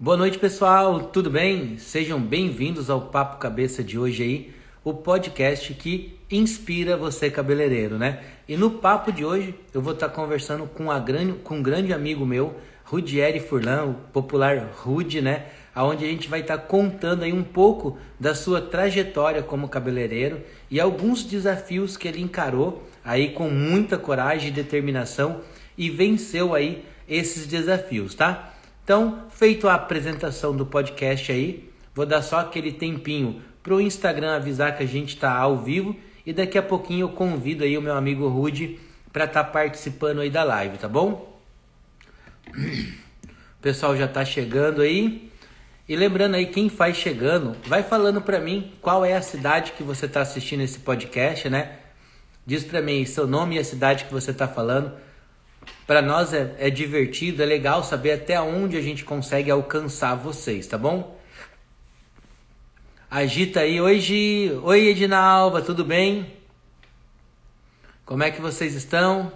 Boa noite, pessoal. Tudo bem? Sejam bem-vindos ao Papo Cabeça de hoje aí, o podcast que inspira você cabeleireiro, né? E no papo de hoje eu vou estar conversando com, a grande, com um grande amigo meu, Rudieri Furlan, o popular Rudi, né? Onde a gente vai estar contando aí um pouco da sua trajetória como cabeleireiro e alguns desafios que ele encarou aí com muita coragem e determinação e venceu aí esses desafios, tá? Então, feito a apresentação do podcast aí, vou dar só aquele tempinho para o Instagram avisar que a gente está ao vivo e daqui a pouquinho eu convido aí o meu amigo Rude para estar tá participando aí da live, tá bom? O pessoal já está chegando aí. E lembrando aí, quem faz chegando, vai falando para mim qual é a cidade que você está assistindo esse podcast, né? Diz para mim seu nome e a cidade que você está falando para nós é, é divertido, é legal saber até onde a gente consegue alcançar vocês, tá bom? Agita aí, oi Gi, oi Edinalva, tudo bem? Como é que vocês estão?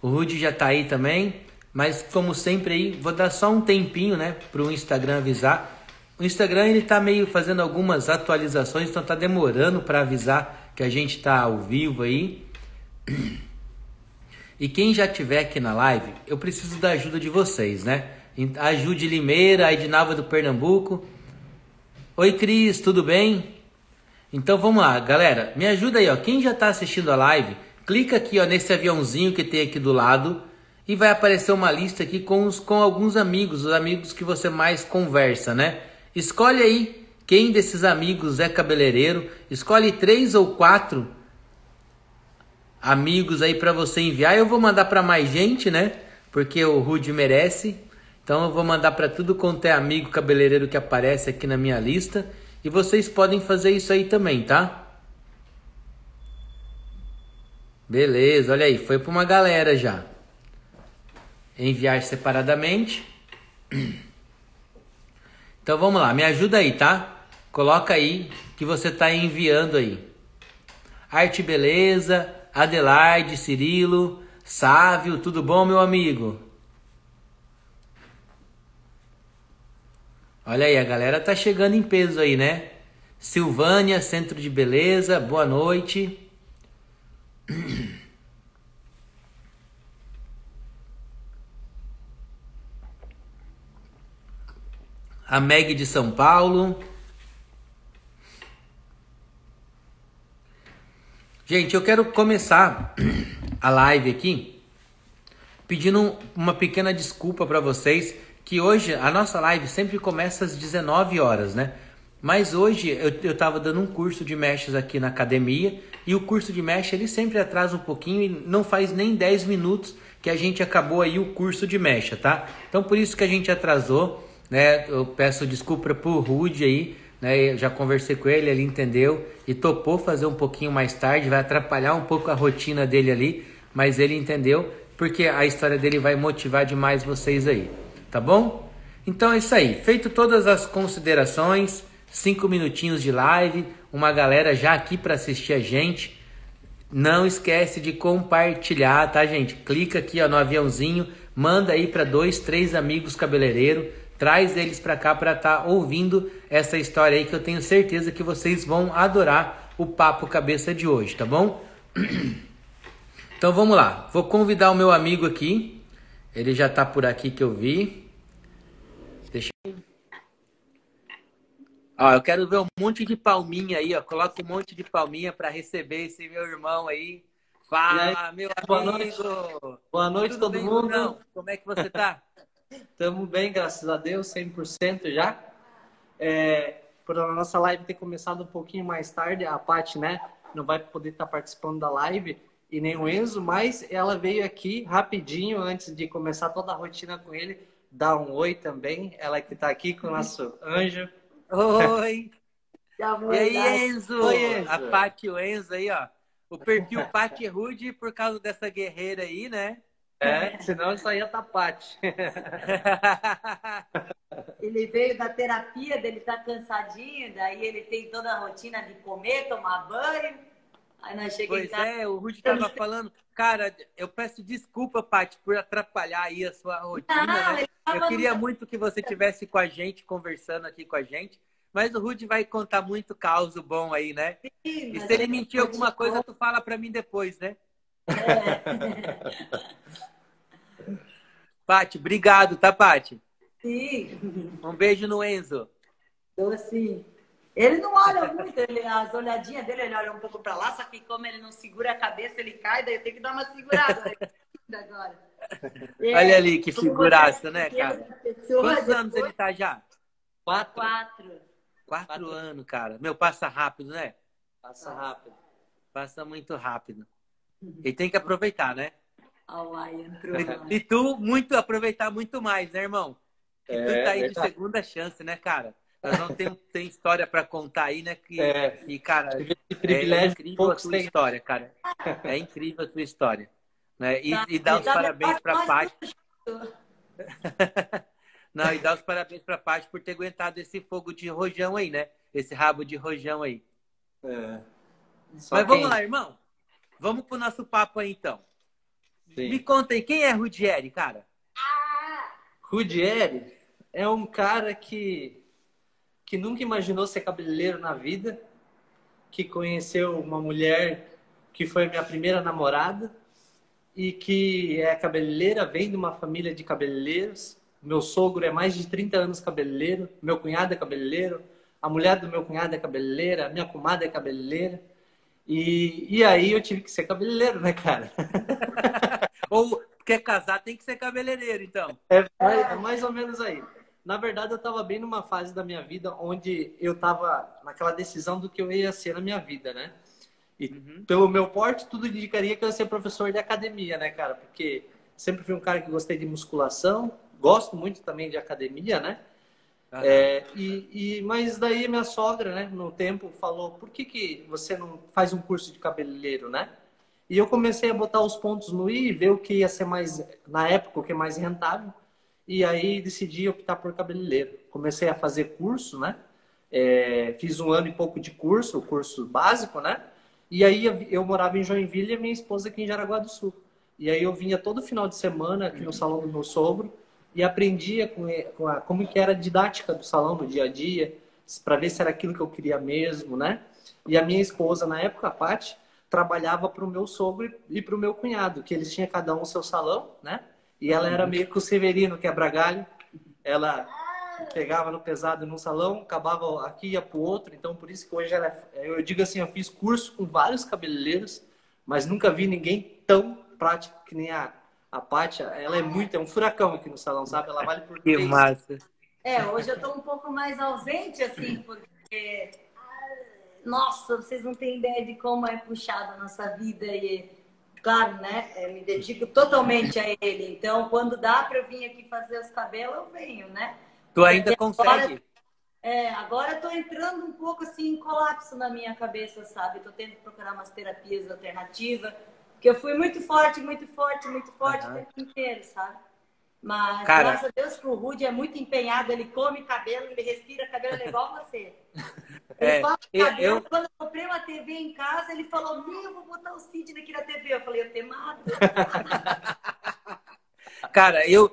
O Rudy já tá aí também, mas como sempre aí, vou dar só um tempinho, né, pro Instagram avisar. O Instagram ele tá meio fazendo algumas atualizações, então tá demorando para avisar que a gente tá ao vivo aí. E quem já tiver aqui na live, eu preciso da ajuda de vocês, né? Ajude Limeira, a do Pernambuco. Oi, Cris, tudo bem? Então vamos lá, galera. Me ajuda aí, ó. Quem já está assistindo a live, clica aqui, ó, nesse aviãozinho que tem aqui do lado e vai aparecer uma lista aqui com, os, com alguns amigos, os amigos que você mais conversa, né? Escolhe aí quem desses amigos é cabeleireiro. Escolhe três ou quatro amigos aí para você enviar. Eu vou mandar para mais gente, né? Porque o Rude merece. Então eu vou mandar para tudo quanto é amigo cabeleireiro que aparece aqui na minha lista. E vocês podem fazer isso aí também, tá? Beleza, olha aí, foi para uma galera já. Enviar separadamente. Então vamos lá, me ajuda aí, tá? Coloca aí que você está enviando aí. Arte Beleza, Adelaide, Cirilo, Sávio, tudo bom, meu amigo? Olha aí, a galera tá chegando em peso aí, né? Silvânia, Centro de Beleza, boa noite. A Meg de São Paulo. Gente, eu quero começar a live aqui pedindo uma pequena desculpa para vocês que hoje a nossa live sempre começa às 19 horas, né? Mas hoje eu, eu tava dando um curso de mechas aqui na academia e o curso de mecha ele sempre atrasa um pouquinho e não faz nem 10 minutos que a gente acabou aí o curso de mecha, tá? Então por isso que a gente atrasou, né? Eu peço desculpa pro Rude aí, né? Eu já conversei com ele, ele entendeu e topou fazer um pouquinho mais tarde, vai atrapalhar um pouco a rotina dele ali, mas ele entendeu porque a história dele vai motivar demais vocês aí, tá bom? Então é isso aí. Feito todas as considerações, cinco minutinhos de live, uma galera já aqui para assistir a gente. Não esquece de compartilhar, tá, gente? Clica aqui ó, no aviãozinho, manda aí para dois, três amigos cabeleireiro Traz eles para cá para estar tá ouvindo essa história aí que eu tenho certeza que vocês vão adorar o papo cabeça de hoje, tá bom? Então vamos lá. Vou convidar o meu amigo aqui. Ele já tá por aqui que eu vi. Deixa eu... Ó, eu quero ver um monte de palminha aí, ó. Coloca um monte de palminha para receber esse meu irmão aí. Fala, aí, meu boa amigo. Noite. Boa noite, Tudo todo mundo. Como é que você tá? Estamos bem, graças a Deus, 100% já. É, por a nossa live ter começado um pouquinho mais tarde, a Paty, né, não vai poder estar participando da live e nem o Enzo, mas ela veio aqui rapidinho antes de começar toda a rotina com ele, dar um oi também. Ela que está aqui com o nosso anjo. Oi! e aí, Enzo? Oi, Enzo. A Paty e o Enzo aí, ó. O perfil Paty Rude por causa dessa guerreira aí, né? É, senão isso aí é tapate. ele veio da terapia dele, tá cansadinho, daí ele tem toda a rotina de comer, tomar banho. Aí nós chegamos Pois é, o Rudy estava falando. Cara, eu peço desculpa, Paty, por atrapalhar aí a sua rotina. Não, né? Eu queria muito que você tivesse com a gente, conversando aqui com a gente. Mas o Rudy vai contar muito caos bom aí, né? Sim, e se ele mentir alguma coisa, tu fala para mim depois, né? É. Pati, obrigado, tá, Pati? Sim. Um beijo no Enzo. Então, assim, ele não olha muito, ele, as olhadinhas dele, ele olha um pouco para lá, só que como ele não segura a cabeça, ele cai, daí eu tenho que dar uma segurada. Né? agora. É, olha ali que figuraça, né, cara? Quantos anos ele tá já? Quatro. Quatro. Quatro, Quatro anos, cara. Meu, passa rápido, né? Passa rápido. Passa muito rápido. E tem que aproveitar, né? Hawaii entrou. E, e tu, muito, aproveitar muito mais, né, irmão? Que é, tu tá aí de segunda chance, né, cara? Nós não temos tem história para contar aí, né? Que, é, e, cara, é incrível a tua história, cara. É incrível a tua história. Né? E, tá. e dá os parabéns para a Paty. não, e dá os parabéns para a Paty por ter aguentado esse fogo de rojão aí, né? Esse rabo de rojão aí. É. Mas quem... vamos lá, irmão. Vamos pro nosso papo aí, então. Sim. Me conta aí, quem é Rudieri, cara? Rudieri é um cara que, que nunca imaginou ser cabeleireiro na vida, que conheceu uma mulher que foi minha primeira namorada e que é cabeleireira, vem de uma família de cabeleireiros. Meu sogro é mais de 30 anos cabeleireiro, meu cunhado é cabeleireiro, a mulher do meu cunhado é cabeleireira, minha comadre é cabeleireira. E, e aí eu tive que ser cabeleireiro, né, cara? Ou quer casar, tem que ser cabeleireiro, então. É, é mais ou menos aí. Na verdade, eu estava bem numa fase da minha vida onde eu estava naquela decisão do que eu ia ser na minha vida, né? E uhum. pelo meu porte, tudo indicaria que eu ia ser professor de academia, né, cara? Porque sempre fui um cara que gostei de musculação, gosto muito também de academia, né? É, e, e, mas daí minha sogra, né, no tempo, falou: por que, que você não faz um curso de cabeleireiro, né? E eu comecei a botar os pontos no i, ver o que ia ser mais, na época, o que é mais rentável. E aí decidi optar por cabeleireiro. Comecei a fazer curso, né? É, fiz um ano e pouco de curso, o curso básico, né? E aí eu morava em Joinville e minha esposa aqui em Jaraguá do Sul. E aí eu vinha todo final de semana aqui no salão do meu sogro e aprendia com, com a, como que era a didática do salão no dia a dia, para ver se era aquilo que eu queria mesmo, né? E a minha esposa, na época, a Paty, trabalhava para o meu sogro e para o meu cunhado, que eles tinham cada um o seu salão, né? E ela era meio que o Severino quebra-galho. Ela pegava no pesado num salão, acabava aqui e ia para o outro. Então, por isso que hoje ela é... Eu digo assim, eu fiz curso com vários cabeleireiros, mas nunca vi ninguém tão prático que nem a, a Pátia, ela é muito, é um furacão aqui no salão, sabe? Ela vale por Que massa. É, hoje eu estou um pouco mais ausente, assim, porque. Nossa, vocês não têm ideia de como é puxada a nossa vida e, claro, né? Eu me dedico totalmente a ele. Então, quando dá para eu vir aqui fazer os cabelos, eu venho, né? Tu ainda porque consegue? Agora, é, agora eu tô entrando um pouco assim em colapso na minha cabeça, sabe? Tô tendo que procurar umas terapias alternativas porque eu fui muito forte, muito forte, muito forte uhum. o tempo inteiro, sabe? Mas Cara... graças a Deus que o Rudy é muito empenhado, ele come cabelo, ele respira cabelo, ele é igual você. É, fala cabelo, eu... quando eu comprei uma TV em casa, ele falou, meu, eu vou botar o Sidney aqui na TV. Eu falei, eu te mato. Cara, eu,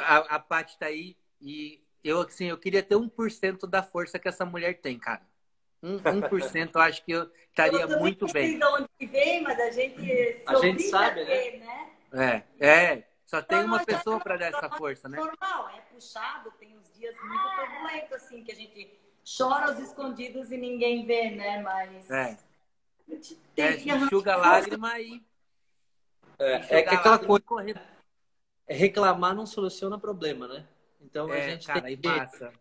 a, a Paty tá aí e eu, assim, eu queria ter 1% da força que essa mulher tem, cara. Um, 1% eu acho que eu estaria eu muito bem. de onde vem, mas a gente, a gente sabe, ter, né? né? É, é. Só tem então, uma pessoa para dar essa força, né? Normal, é puxado, tem uns dias muito turbulentos, assim, que a gente chora aos escondidos e ninguém vê, né? Mas. É. Tem é, que enxuga a lágrima e. É, é que aquela coisa. Correr. É reclamar não soluciona problema, né? Então é, a gente cara, tem que. Massa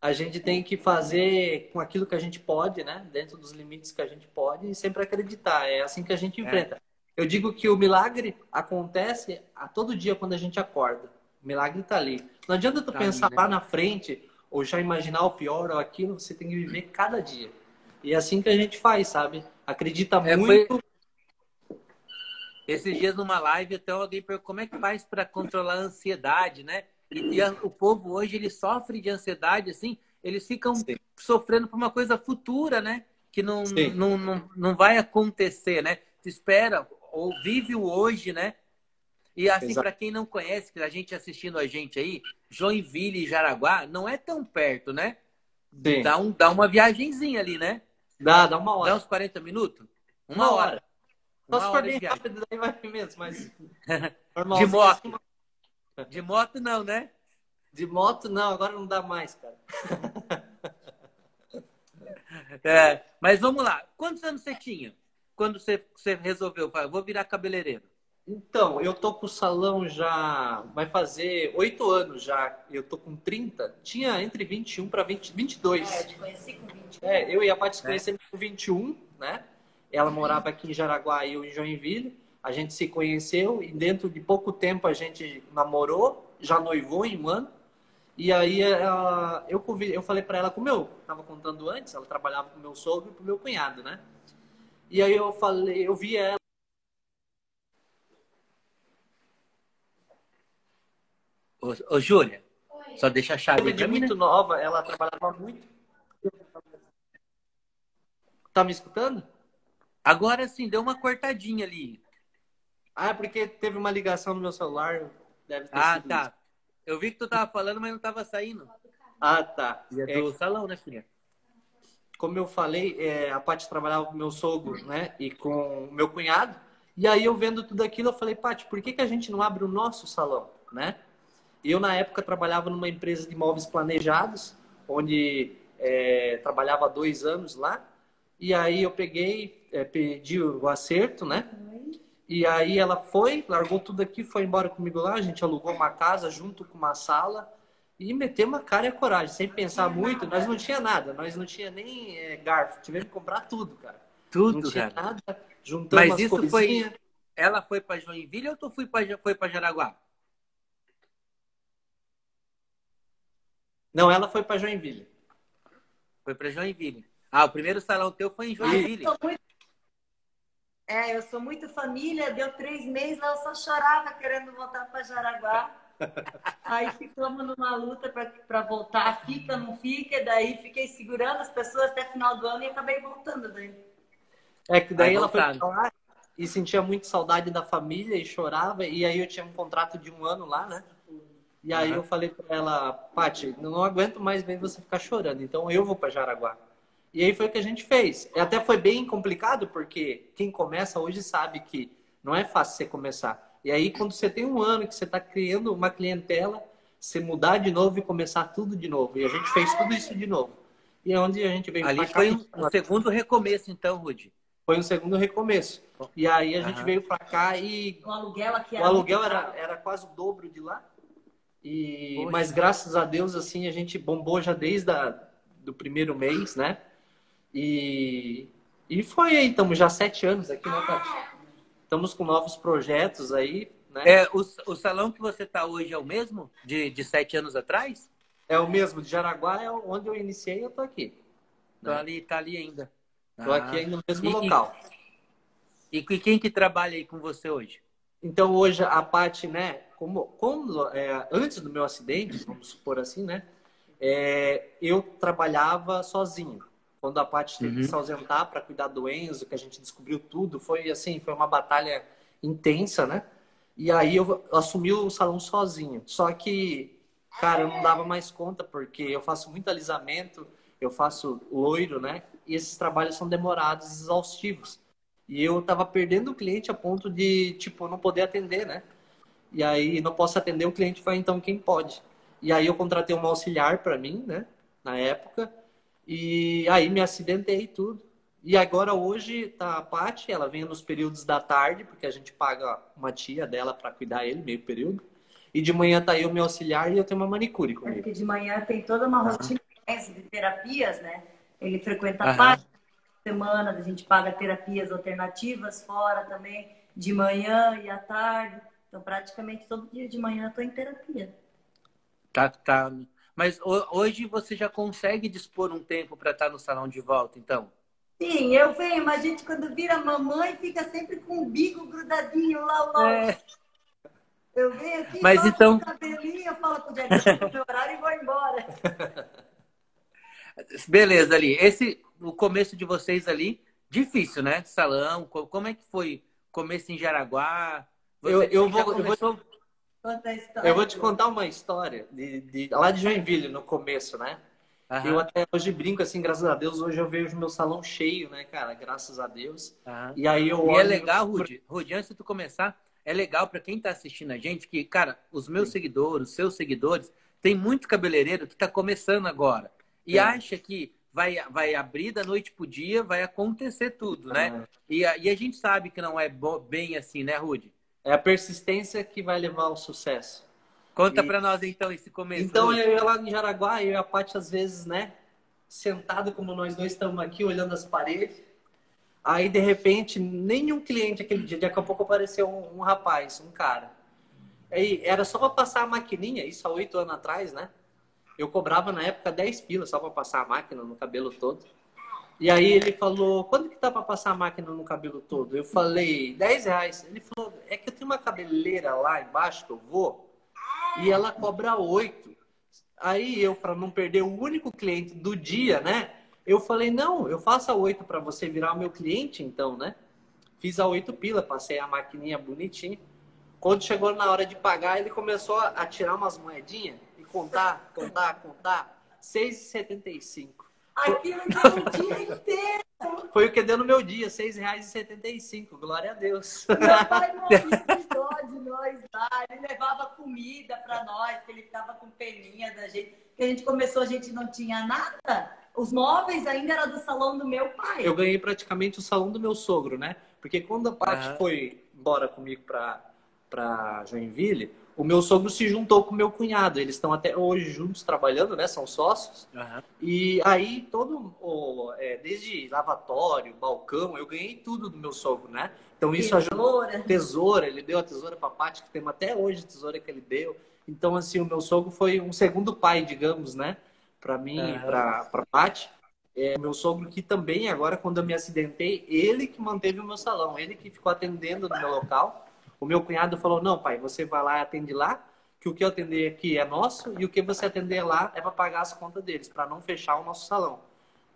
a gente tem que fazer com aquilo que a gente pode, né? Dentro dos limites que a gente pode e sempre acreditar. É assim que a gente é. enfrenta. É. Eu digo que o milagre acontece a todo dia quando a gente acorda. O milagre está ali. Não adianta tu tá pensar ali, né? lá na frente ou já imaginar o pior ou aquilo. Você tem que viver cada dia. E é assim que a gente faz, sabe? Acredita é, muito. Foi... Esses dias numa live até alguém perguntou como é que faz para controlar a ansiedade, né? E, e a, o povo hoje ele sofre de ansiedade, assim, eles ficam Sim. sofrendo por uma coisa futura, né? que não, não, não, não vai acontecer, né? Espera, ou vive o hoje, né? E assim, para quem não conhece, que a gente assistindo a gente aí, Joinville e Jaraguá não é tão perto, né? Sim. Dá, um, dá uma viagenzinha ali, né? Dá, dá uma hora. Dá uns 40 minutos? Uma, uma hora. hora. Só se for bem rápido, daí vai mesmo, mas. de moto. De moto não, né? De moto não, agora não dá mais, cara. é, mas vamos lá. Quantos anos você tinha? Quando você, você resolveu, vou virar cabeleireiro? Então, eu tô com o salão já. Vai fazer oito anos já. Eu tô com 30. Tinha entre 21 para 22. É, eu te conheci com 21. É, eu e a Paty é. conhecemos com 21, né? Ela morava aqui em Jaraguá e eu em Joinville. A gente se conheceu e dentro de pouco tempo a gente namorou, já noivou em um ano. E aí ela, eu, eu falei para ela, como eu estava contando antes, ela trabalhava com meu sogro e com meu cunhado, né? E aí eu falei, eu vi ela Ô, ô Júlia, só deixa a chave. Ela é muito nova, ela trabalhava muito. Tá me escutando? Agora sim, deu uma cortadinha ali. Ah, é porque teve uma ligação no meu celular. Deve ter ah, tá. Isso. Eu vi que tu tava falando, mas não tava saindo. Ah, tá. E é do é... salão, né, filha? Como eu falei, é, a Paty trabalhava com meu sogro, né? E com o meu cunhado. E aí eu vendo tudo aquilo, eu falei, Paty, por que, que a gente não abre o nosso salão, né? Eu, na época, trabalhava numa empresa de imóveis planejados, onde é, trabalhava há dois anos lá. E aí eu peguei, é, pedi o acerto, né? E aí ela foi, largou tudo aqui, foi embora comigo lá. A gente alugou uma casa junto com uma sala e metemos a cara e a coragem, sem pensar muito. Nós não tinha nada, nós não tinha nem é, garfo. Tivemos que comprar tudo, cara. Tudo, não tinha cara. nada. Juntamos Mas isso foi. Ela foi para Joinville ou tu foi para Jaraguá? Não, ela foi para Joinville. Foi para Joinville. Ah, o primeiro salão teu foi em Joinville. Eu muito... É, eu sou muito família, deu três meses, ela só chorava querendo voltar para Jaraguá. Aí ficamos numa luta para voltar, fica, não fica, daí fiquei segurando as pessoas até final do ano e acabei voltando daí. É que daí aí ela foi lá e sentia muito saudade da família e chorava, e aí eu tinha um contrato de um ano lá, né? E aí uhum. eu falei para ela, Paty, não aguento mais ver você ficar chorando, então eu vou para Jaraguá. E aí foi o que a gente fez. E até foi bem complicado, porque quem começa hoje sabe que não é fácil você começar. E aí, quando você tem um ano que você está criando uma clientela, você mudar de novo e começar tudo de novo. E a gente fez tudo isso de novo. E é onde a gente veio Ali foi um, um segundo recomeço, então, Rudy. Foi um segundo recomeço. E aí a gente uhum. veio para cá e. O aluguel aqui era. O aluguel era, era quase o dobro de lá. E, mas graças a Deus, assim, a gente bombou já desde a, do primeiro mês, né? E, e foi aí, estamos já sete anos aqui, né, Tati? Estamos com novos projetos aí, né? É, o, o salão que você está hoje é o mesmo de, de sete anos atrás? É o mesmo, de Jaraguá é onde eu iniciei eu tô aqui. Tô né? ali, tá ali ainda. Tô ah. aqui no mesmo e, local. E, e quem que trabalha aí com você hoje? Então hoje a parte, né, como, como é, antes do meu acidente, vamos supor assim, né, é, eu trabalhava sozinho. Quando a Paty teve uhum. que se ausentar para cuidar do Enzo, que a gente descobriu tudo, foi assim, foi uma batalha intensa, né? E aí eu assumi o salão sozinho. Só que, cara, eu não dava mais conta porque eu faço muito alisamento, eu faço loiro, né? E esses trabalhos são demorados, exaustivos. E eu tava perdendo o cliente a ponto de, tipo, não poder atender, né? E aí não posso atender, o cliente foi então quem pode. E aí eu contratei uma auxiliar para mim, né? Na época. E aí me acidentei tudo. E agora hoje tá a Paty, ela vem nos períodos da tarde, porque a gente paga uma tia dela para cuidar ele, meio período. E de manhã tá eu, meu auxiliar, e eu tenho uma manicure comigo. É porque de manhã tem toda uma rotina de terapias, né? Ele frequenta a Paty, semana, a gente paga terapias alternativas fora também, de manhã e à tarde. Então, praticamente todo dia de manhã eu estou em terapia. Tá, tá. Mas hoje você já consegue dispor um tempo para estar tá no salão de volta, então? Sim, eu venho, mas a gente quando vira mamãe fica sempre com o bico grudadinho lá longe. É. Eu venho aqui, mas então... o cabelinho, eu falo pro meu horário e vou embora. Beleza, ali. Esse o começo de vocês ali, difícil, né? Salão, como é que foi? Começo em Jaraguá? Eu, eu, vou, eu, vou, eu vou te contar uma história de, de, lá de Joinville, no começo, né? Uhum. Eu até hoje brinco assim, graças a Deus, hoje eu vejo meu salão cheio, né, cara? Graças a Deus. Uhum. E aí eu. E é legal, Rudy, Rudy, antes de tu começar, é legal para quem tá assistindo a gente que, cara, os meus Sim. seguidores, os seus seguidores, tem muito cabeleireiro que tá começando agora. E é. acha que vai, vai abrir da noite pro dia, vai acontecer tudo, né? Uhum. E, a, e a gente sabe que não é bem assim, né, Rudy? É a persistência que vai levar ao sucesso. Conta e... para nós então esse começo. Então eu ia lá em Jaraguá, eu e a Paty às vezes, né, sentado como nós dois estamos aqui olhando as paredes. Aí de repente, nenhum cliente aquele dia, daqui a pouco apareceu um, um rapaz, um cara. Aí era só para passar a maquininha, isso há oito anos atrás, né? Eu cobrava na época 10 pilas só para passar a máquina no cabelo todo. E aí ele falou, quando que tá para passar a máquina no cabelo todo? Eu falei, 10 reais. Ele falou, é que eu tenho uma cabeleira lá embaixo que eu vou e ela cobra oito. Aí eu, para não perder o único cliente do dia, né? Eu falei, não, eu faço a oito para você virar o meu cliente, então, né? Fiz a oito pila, passei a maquininha bonitinha. Quando chegou na hora de pagar, ele começou a tirar umas moedinhas e contar, contar, contar. 6,75. Aquilo deu um dia inteiro. Foi o que deu no meu dia, R$ 6,75. Glória a Deus. Meu pai morria de dó de nós lá. Ele levava comida para nós, ele ficava com peninha da gente. Que a gente começou, a gente não tinha nada. Os móveis ainda eram do salão do meu pai. Eu ganhei praticamente o salão do meu sogro, né? Porque quando a Paty uhum. foi embora comigo para Joinville, o meu sogro se juntou com o meu cunhado. Eles estão até hoje juntos trabalhando, né? São sócios. Uhum. E aí, todo, o, é, desde lavatório, balcão, eu ganhei tudo do meu sogro, né? Então isso tesoura. ajuda. Tesoura, ele deu a tesoura para a Paty, que temos até hoje a tesoura que ele deu. Então, assim, o meu sogro foi um segundo pai, digamos, né? Para mim uhum. e para a Paty. É, meu sogro que também, agora, quando eu me acidentei, ele que manteve o meu salão, ele que ficou atendendo no meu local. O meu cunhado falou: não, pai, você vai lá e atende lá, que o que eu atender aqui é nosso e o que você atender lá é para pagar as contas deles, para não fechar o nosso salão.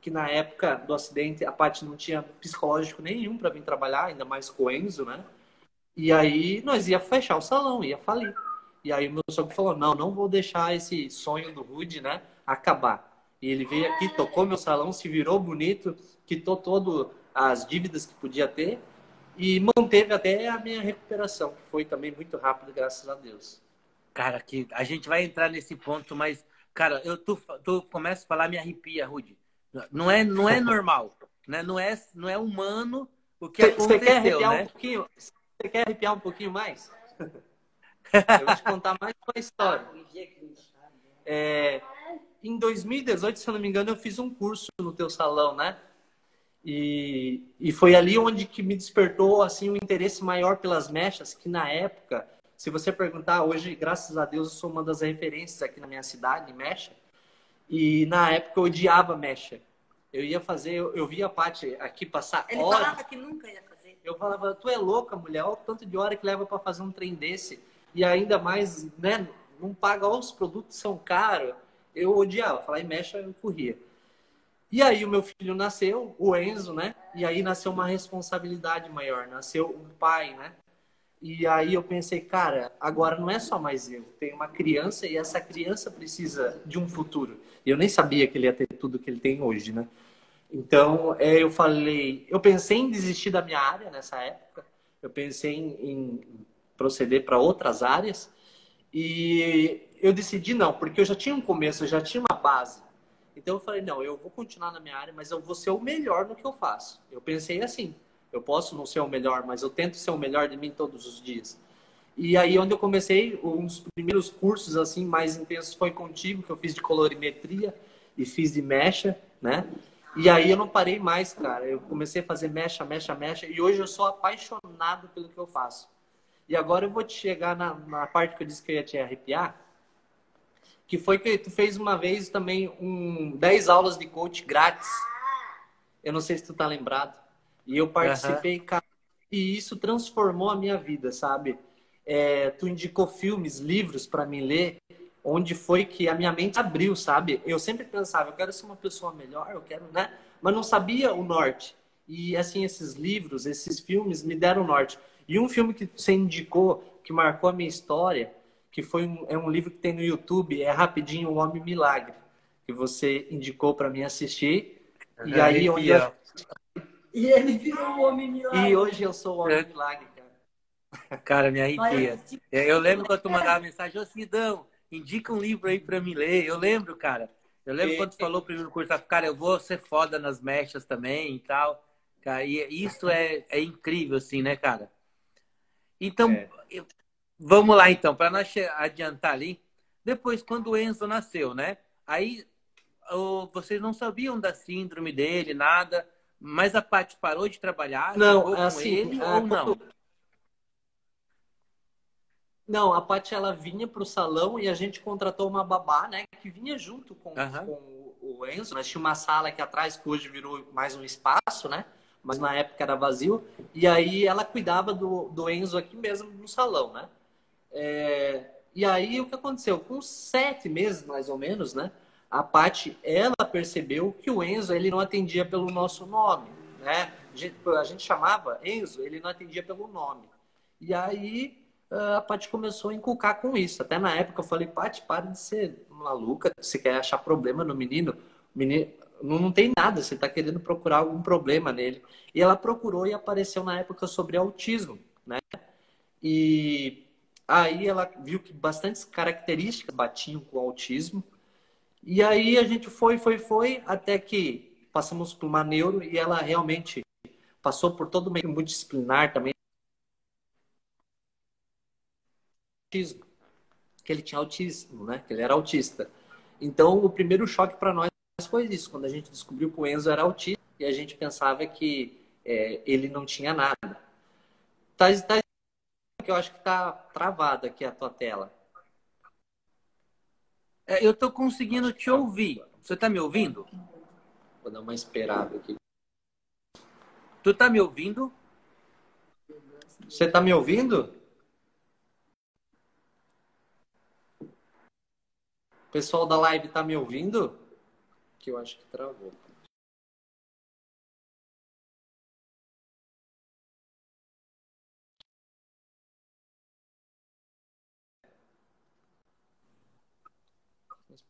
Que na época do acidente a parte não tinha psicológico nenhum para vir trabalhar, ainda mais com o Enzo, né? E aí nós ia fechar o salão, ia falir. E aí o meu sogro falou: não, não vou deixar esse sonho do Rude, né, acabar. E ele veio aqui, tocou meu salão, se virou bonito, quitou todas as dívidas que podia ter e manteve até a minha recuperação, que foi também muito rápida, graças a Deus. Cara, que a gente vai entrar nesse ponto, mas, cara, eu tu, tu começa a falar, me arrepia, Rudy. Não é, não é normal, né? Não é, não é humano o que aconteceu, você quer arrepiar né? um pouquinho? Você quer arrepiar um pouquinho mais? eu vou te contar mais uma história. É, em 2018, se eu não me engano, eu fiz um curso no teu salão, né? E, e foi ali onde que me despertou assim um interesse maior pelas mechas, que na época, se você perguntar, hoje, graças a Deus, eu sou uma das referências aqui na minha cidade, mecha. E na época eu odiava mecha. Eu ia fazer, eu, eu via a Paty aqui passar Ele horas. falava que nunca ia fazer. Eu falava, tu é louca, mulher, olha o tanto de hora que leva para fazer um trem desse. E ainda mais, né, não paga, os produtos são caros. Eu odiava, falar em mecha, eu corria. E aí o meu filho nasceu, o Enzo, né? E aí nasceu uma responsabilidade maior, nasceu um pai, né? E aí eu pensei, cara, agora não é só mais eu, tem uma criança e essa criança precisa de um futuro. E eu nem sabia que ele ia ter tudo que ele tem hoje, né? Então, é, eu falei, eu pensei em desistir da minha área nessa época, eu pensei em, em proceder para outras áreas e eu decidi não, porque eu já tinha um começo, eu já tinha uma base. Então eu falei, não, eu vou continuar na minha área, mas eu vou ser o melhor no que eu faço. Eu pensei assim, eu posso não ser o melhor, mas eu tento ser o melhor de mim todos os dias. E aí onde eu comecei, um dos primeiros cursos assim mais intensos foi contigo, que eu fiz de colorimetria e fiz de mecha, né? E aí eu não parei mais, cara. Eu comecei a fazer mecha, mecha, mecha, e hoje eu sou apaixonado pelo que eu faço. E agora eu vou te chegar na, na parte que eu disse que eu ia te arrepiar que foi que tu fez uma vez também um 10 aulas de coach grátis. Eu não sei se tu tá lembrado. E eu participei, uhum. cara, e isso transformou a minha vida, sabe? É, tu indicou filmes, livros para mim ler, onde foi que a minha mente abriu, sabe? Eu sempre pensava, eu quero ser uma pessoa melhor, eu quero, né? Mas não sabia o norte. E assim, esses livros, esses filmes me deram o norte. E um filme que você indicou, que marcou a minha história, que foi um, é um livro que tem no YouTube, é rapidinho O Homem Milagre, que você indicou para mim assistir. E aí onde eu... E ele virou o Homem Milagre. E hoje eu sou o Homem Milagre, cara. Cara, me arrepia. Eu lembro quando tu mandava mensagem, ô Cidão, indica um livro aí para me ler. Eu lembro, cara. Eu lembro e... quando tu falou o primeiro curso, cara, eu vou ser foda nas mechas também e tal. Cara, e isso é, é incrível, assim, né, cara? Então, é. Vamos lá, então, para nós adiantar ali. Depois, quando o Enzo nasceu, né? Aí, oh, vocês não sabiam da síndrome dele, nada. Mas a Paty parou de trabalhar? Não, assim, ele, a, ou não? Não, a Paty ela vinha para o salão e a gente contratou uma babá, né? Que vinha junto com, uhum. com o Enzo. Nós tinha uma sala aqui atrás que hoje virou mais um espaço, né? Mas na época era vazio. E aí ela cuidava do, do Enzo aqui mesmo no salão, né? É... E aí o que aconteceu? Com sete meses, mais ou menos, né? A Paty, ela percebeu que o Enzo ele não atendia pelo nosso nome, né? A gente, a gente chamava Enzo, ele não atendia pelo nome. E aí a Paty começou a inculcar com isso. Até na época eu falei, Paty, para de ser maluca, você quer achar problema no menino. Menino não, não tem nada, você está querendo procurar algum problema nele. E ela procurou e apareceu na época sobre autismo, né? E aí ela viu que bastantes características batiam com o autismo. E aí a gente foi, foi, foi, até que passamos por uma neuro e ela realmente passou por todo o meio multidisciplinar também, autismo, que ele tinha autismo, né? Que ele era autista. Então, o primeiro choque para nós foi isso, quando a gente descobriu que o Enzo era autista e a gente pensava que é, ele não tinha nada. Tá, tá, que eu acho que tá travado aqui a tua tela. É, eu tô conseguindo te ouvir. Você tá me ouvindo? Vou dar uma esperada aqui. Tu tá me ouvindo? Você tá me ouvindo? pessoal da live tá me ouvindo? Que eu acho que travou.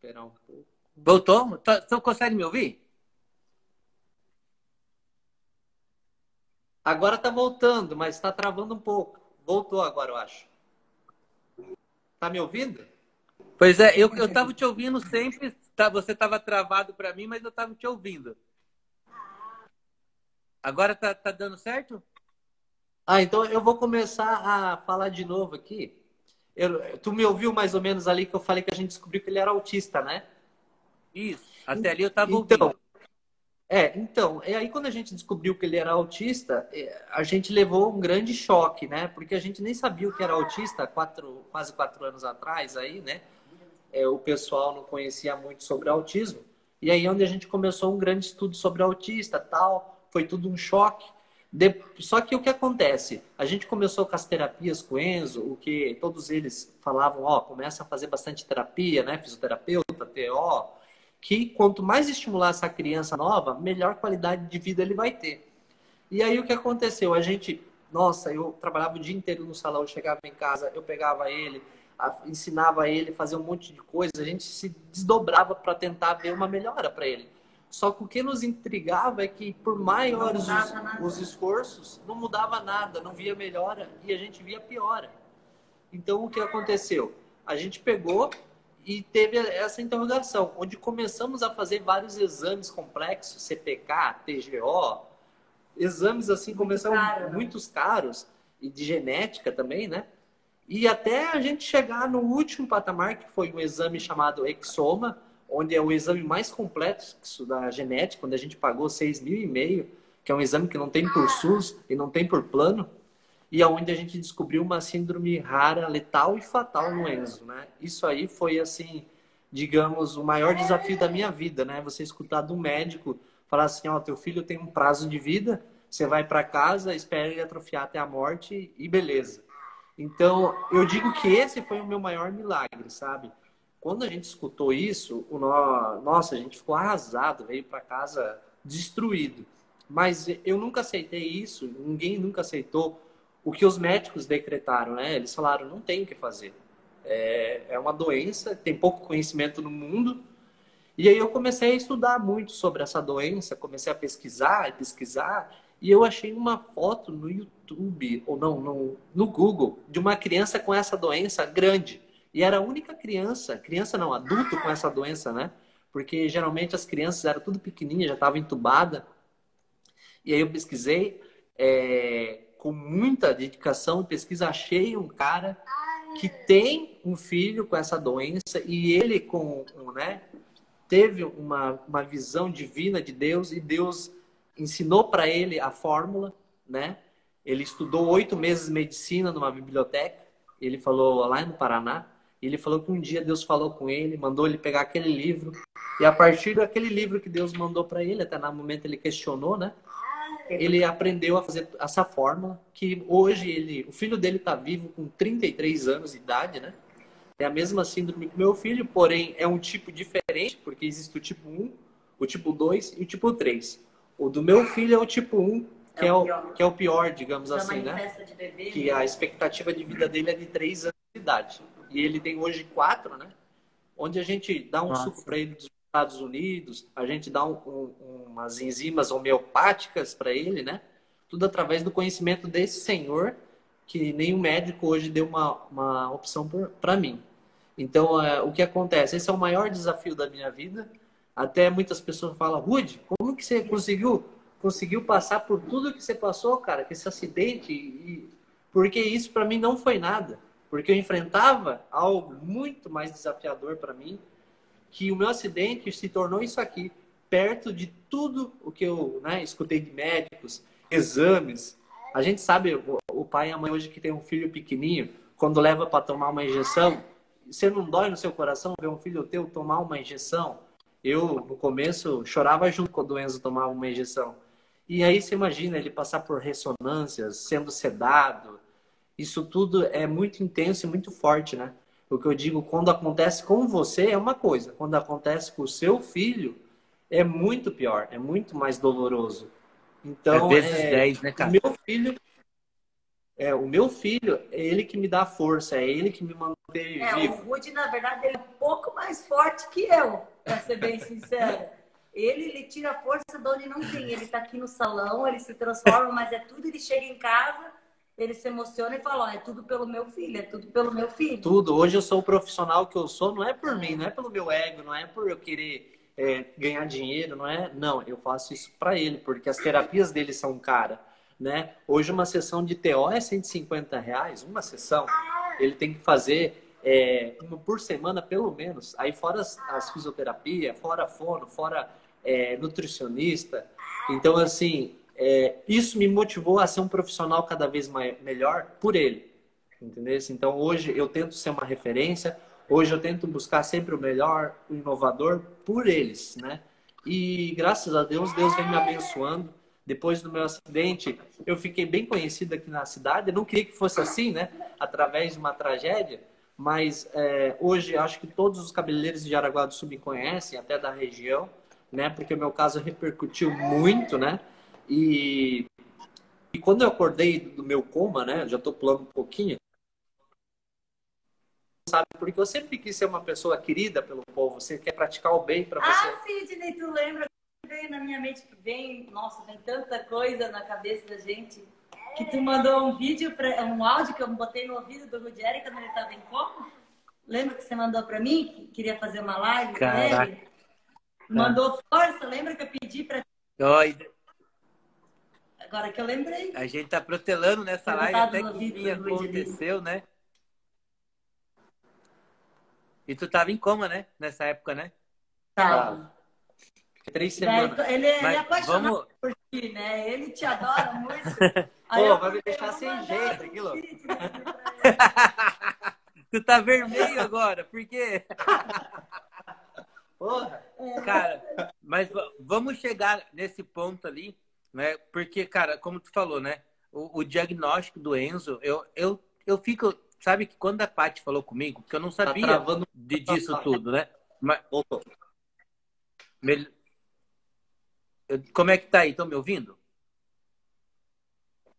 Esperar um pouco. Voltou? Você tá, consegue me ouvir? Agora tá voltando, mas está travando um pouco. Voltou agora, eu acho. Tá me ouvindo? Pois é, eu, eu tava te ouvindo sempre, tá, você tava travado para mim, mas eu tava te ouvindo. Agora tá, tá dando certo? Ah, então eu vou começar a falar de novo aqui. Eu, tu me ouviu mais ou menos ali que eu falei que a gente descobriu que ele era autista, né? Isso, até ali eu tava então, ouvindo. É, então, e aí quando a gente descobriu que ele era autista, é, a gente levou um grande choque, né? Porque a gente nem sabia o que era autista quatro, quase quatro anos atrás aí, né? é, o pessoal não conhecia muito sobre autismo. E aí onde a gente começou um grande estudo sobre autista, tal, foi tudo um choque. De... Só que o que acontece? A gente começou com as terapias com o Enzo, o que todos eles falavam, ó, começa a fazer bastante terapia, né? Fisioterapeuta, TO, que quanto mais estimular essa criança nova, melhor qualidade de vida ele vai ter. E aí o que aconteceu? A gente, nossa, eu trabalhava o dia inteiro no salão, chegava em casa, eu pegava ele, ensinava ele a fazer um monte de coisa, a gente se desdobrava para tentar ver uma melhora para ele. Só que o que nos intrigava é que, por maiores os, os, esforços, não mudava nada, não via melhora e a gente via piora. Então, o que aconteceu? A gente pegou e teve essa interrogação, onde começamos a fazer vários exames complexos, CPK, TGO, exames assim começaram caro, né? muitos caros e de genética também, né? E até a gente chegar no último patamar, que foi um exame chamado Exoma, onde é o exame mais complexo da genética, onde a gente pagou seis mil e meio, que é um exame que não tem por SUS e não tem por plano, e aonde a gente descobriu uma síndrome rara, letal e fatal no Enzo, né? Isso aí foi assim, digamos, o maior desafio da minha vida, né? Você escutar do médico falar assim, ó, teu filho tem um prazo de vida, você vai para casa, espera ele atrofiar até a morte e beleza. Então, eu digo que esse foi o meu maior milagre, sabe? Quando a gente escutou isso, o no... nossa, a gente ficou arrasado, veio para casa destruído. Mas eu nunca aceitei isso, ninguém nunca aceitou o que os médicos decretaram, né? Eles falaram, não tem o que fazer. É, é uma doença, tem pouco conhecimento no mundo. E aí eu comecei a estudar muito sobre essa doença, comecei a pesquisar e pesquisar, e eu achei uma foto no YouTube, ou não, no, no Google, de uma criança com essa doença grande. E era a única criança, criança não, adulto com essa doença, né? Porque geralmente as crianças eram tudo pequenininhas, já estavam entubadas. E aí eu pesquisei, é, com muita dedicação, pesquisa, achei um cara que tem um filho com essa doença e ele com, né, teve uma, uma visão divina de Deus e Deus ensinou para ele a fórmula, né? Ele estudou oito meses medicina numa biblioteca. Ele falou lá no Paraná. Ele falou que um dia Deus falou com ele, mandou ele pegar aquele livro e a partir daquele livro que Deus mandou para ele, até no momento ele questionou, né? ele aprendeu a fazer essa fórmula que hoje ele, o filho dele está vivo com 33 anos de idade, né? É a mesma síndrome que meu filho, porém é um tipo diferente, porque existe o tipo 1, o tipo 2 e o tipo 3. O do meu filho é o tipo 1, que é, é o, pior. que é o pior, digamos da assim, né? Bebê, que a expectativa de vida dele é de 3 anos de idade. E ele tem hoje 4, né? Onde a gente dá um Nossa. suco para ele dos Estados Unidos, a gente dá um, um, umas enzimas homeopáticas para ele, né? Tudo através do conhecimento desse senhor, que nenhum médico hoje deu uma, uma opção para mim. Então, é, o que acontece? Esse é o maior desafio da minha vida. Até muitas pessoas falam, Rude, como que você conseguiu conseguiu passar por tudo que você passou, cara, com esse acidente? E... Porque isso para mim não foi nada. Porque eu enfrentava algo muito mais desafiador para mim que o meu acidente se tornou isso aqui, perto de tudo o que eu né, escutei de médicos, exames. A gente sabe, o pai e a mãe hoje que tem um filho pequenininho, quando leva para tomar uma injeção, você não dói no seu coração ver um filho teu tomar uma injeção? Eu, no começo, chorava junto quando o Enzo tomava uma injeção. E aí você imagina ele passar por ressonâncias, sendo sedado. Isso tudo é muito intenso e muito forte, né? O que eu digo, quando acontece com você é uma coisa, quando acontece com o seu filho é muito pior, é muito mais doloroso. Então, é vezes é, 10, né, cara? O meu filho é o meu filho, é ele que me dá força, é ele que me mantém é, vivo. O Woody, na verdade, ele é um pouco mais forte que eu, para ser bem sincera. Ele, ele tira a força de onde não tem. Ele está aqui no salão, ele se transforma, mas é tudo, ele chega em casa, ele se emociona e fala, ó, é tudo pelo meu filho, é tudo pelo meu filho. Tudo. Hoje eu sou o profissional que eu sou, não é por mim, não é pelo meu ego, não é por eu querer é, ganhar dinheiro, não é? Não, eu faço isso para ele, porque as terapias dele são cara, né? Hoje uma sessão de TO é 150 reais, uma sessão. Ele tem que fazer é, uma por semana, pelo menos. Aí fora as, as fisioterapia, fora fono, fora é, nutricionista. Então, assim, é, isso me motivou a ser um profissional cada vez mais, melhor por ele. Entendeu? Então hoje eu tento ser uma referência, hoje eu tento buscar sempre o melhor, o inovador por eles, né? E graças a Deus, Deus vem me abençoando. Depois do meu acidente, eu fiquei bem conhecido aqui na cidade. Eu não queria que fosse assim, né? Através de uma tragédia. Mas é, hoje acho que todos os cabeleireiros de Jaraguá do Sul me conhecem, até da região, né? Porque o meu caso repercutiu muito, né? E, e quando eu acordei do meu coma, né? Já estou pulando um pouquinho. Sabe, porque eu sempre quis ser uma pessoa querida pelo povo. Você quer praticar o bem para você. Ah, Sidney, tu lembra? Veio na minha mente que vem, nossa, vem tanta coisa na cabeça da gente. Que tu mandou um vídeo, pra, um áudio que eu botei no ouvido do Rudieri quando ele estava em coma. Lembra que você mandou para mim que queria fazer uma live com ele? Mandou força, lembra que eu pedi para. Oi, Agora que eu lembrei. A gente tá protelando nessa live até que enfim aconteceu, né? E tu tava em coma, né? Nessa época, né? Tava. Três semanas. Ele, ele é apaixonado vamos... por ti, né? Ele te adora muito. Aí Pô, vai me deixar sem jeito aquilo. tu tá vermelho agora, por quê? Porra. Cara, mas vamos chegar nesse ponto ali né? Porque, cara, como tu falou, né? O, o diagnóstico do Enzo, eu, eu, eu fico. Sabe que quando a Paty falou comigo, que eu não tá sabia tá de, disso tudo, né? Mas, Voltou. Como é que tá aí? Estão me ouvindo?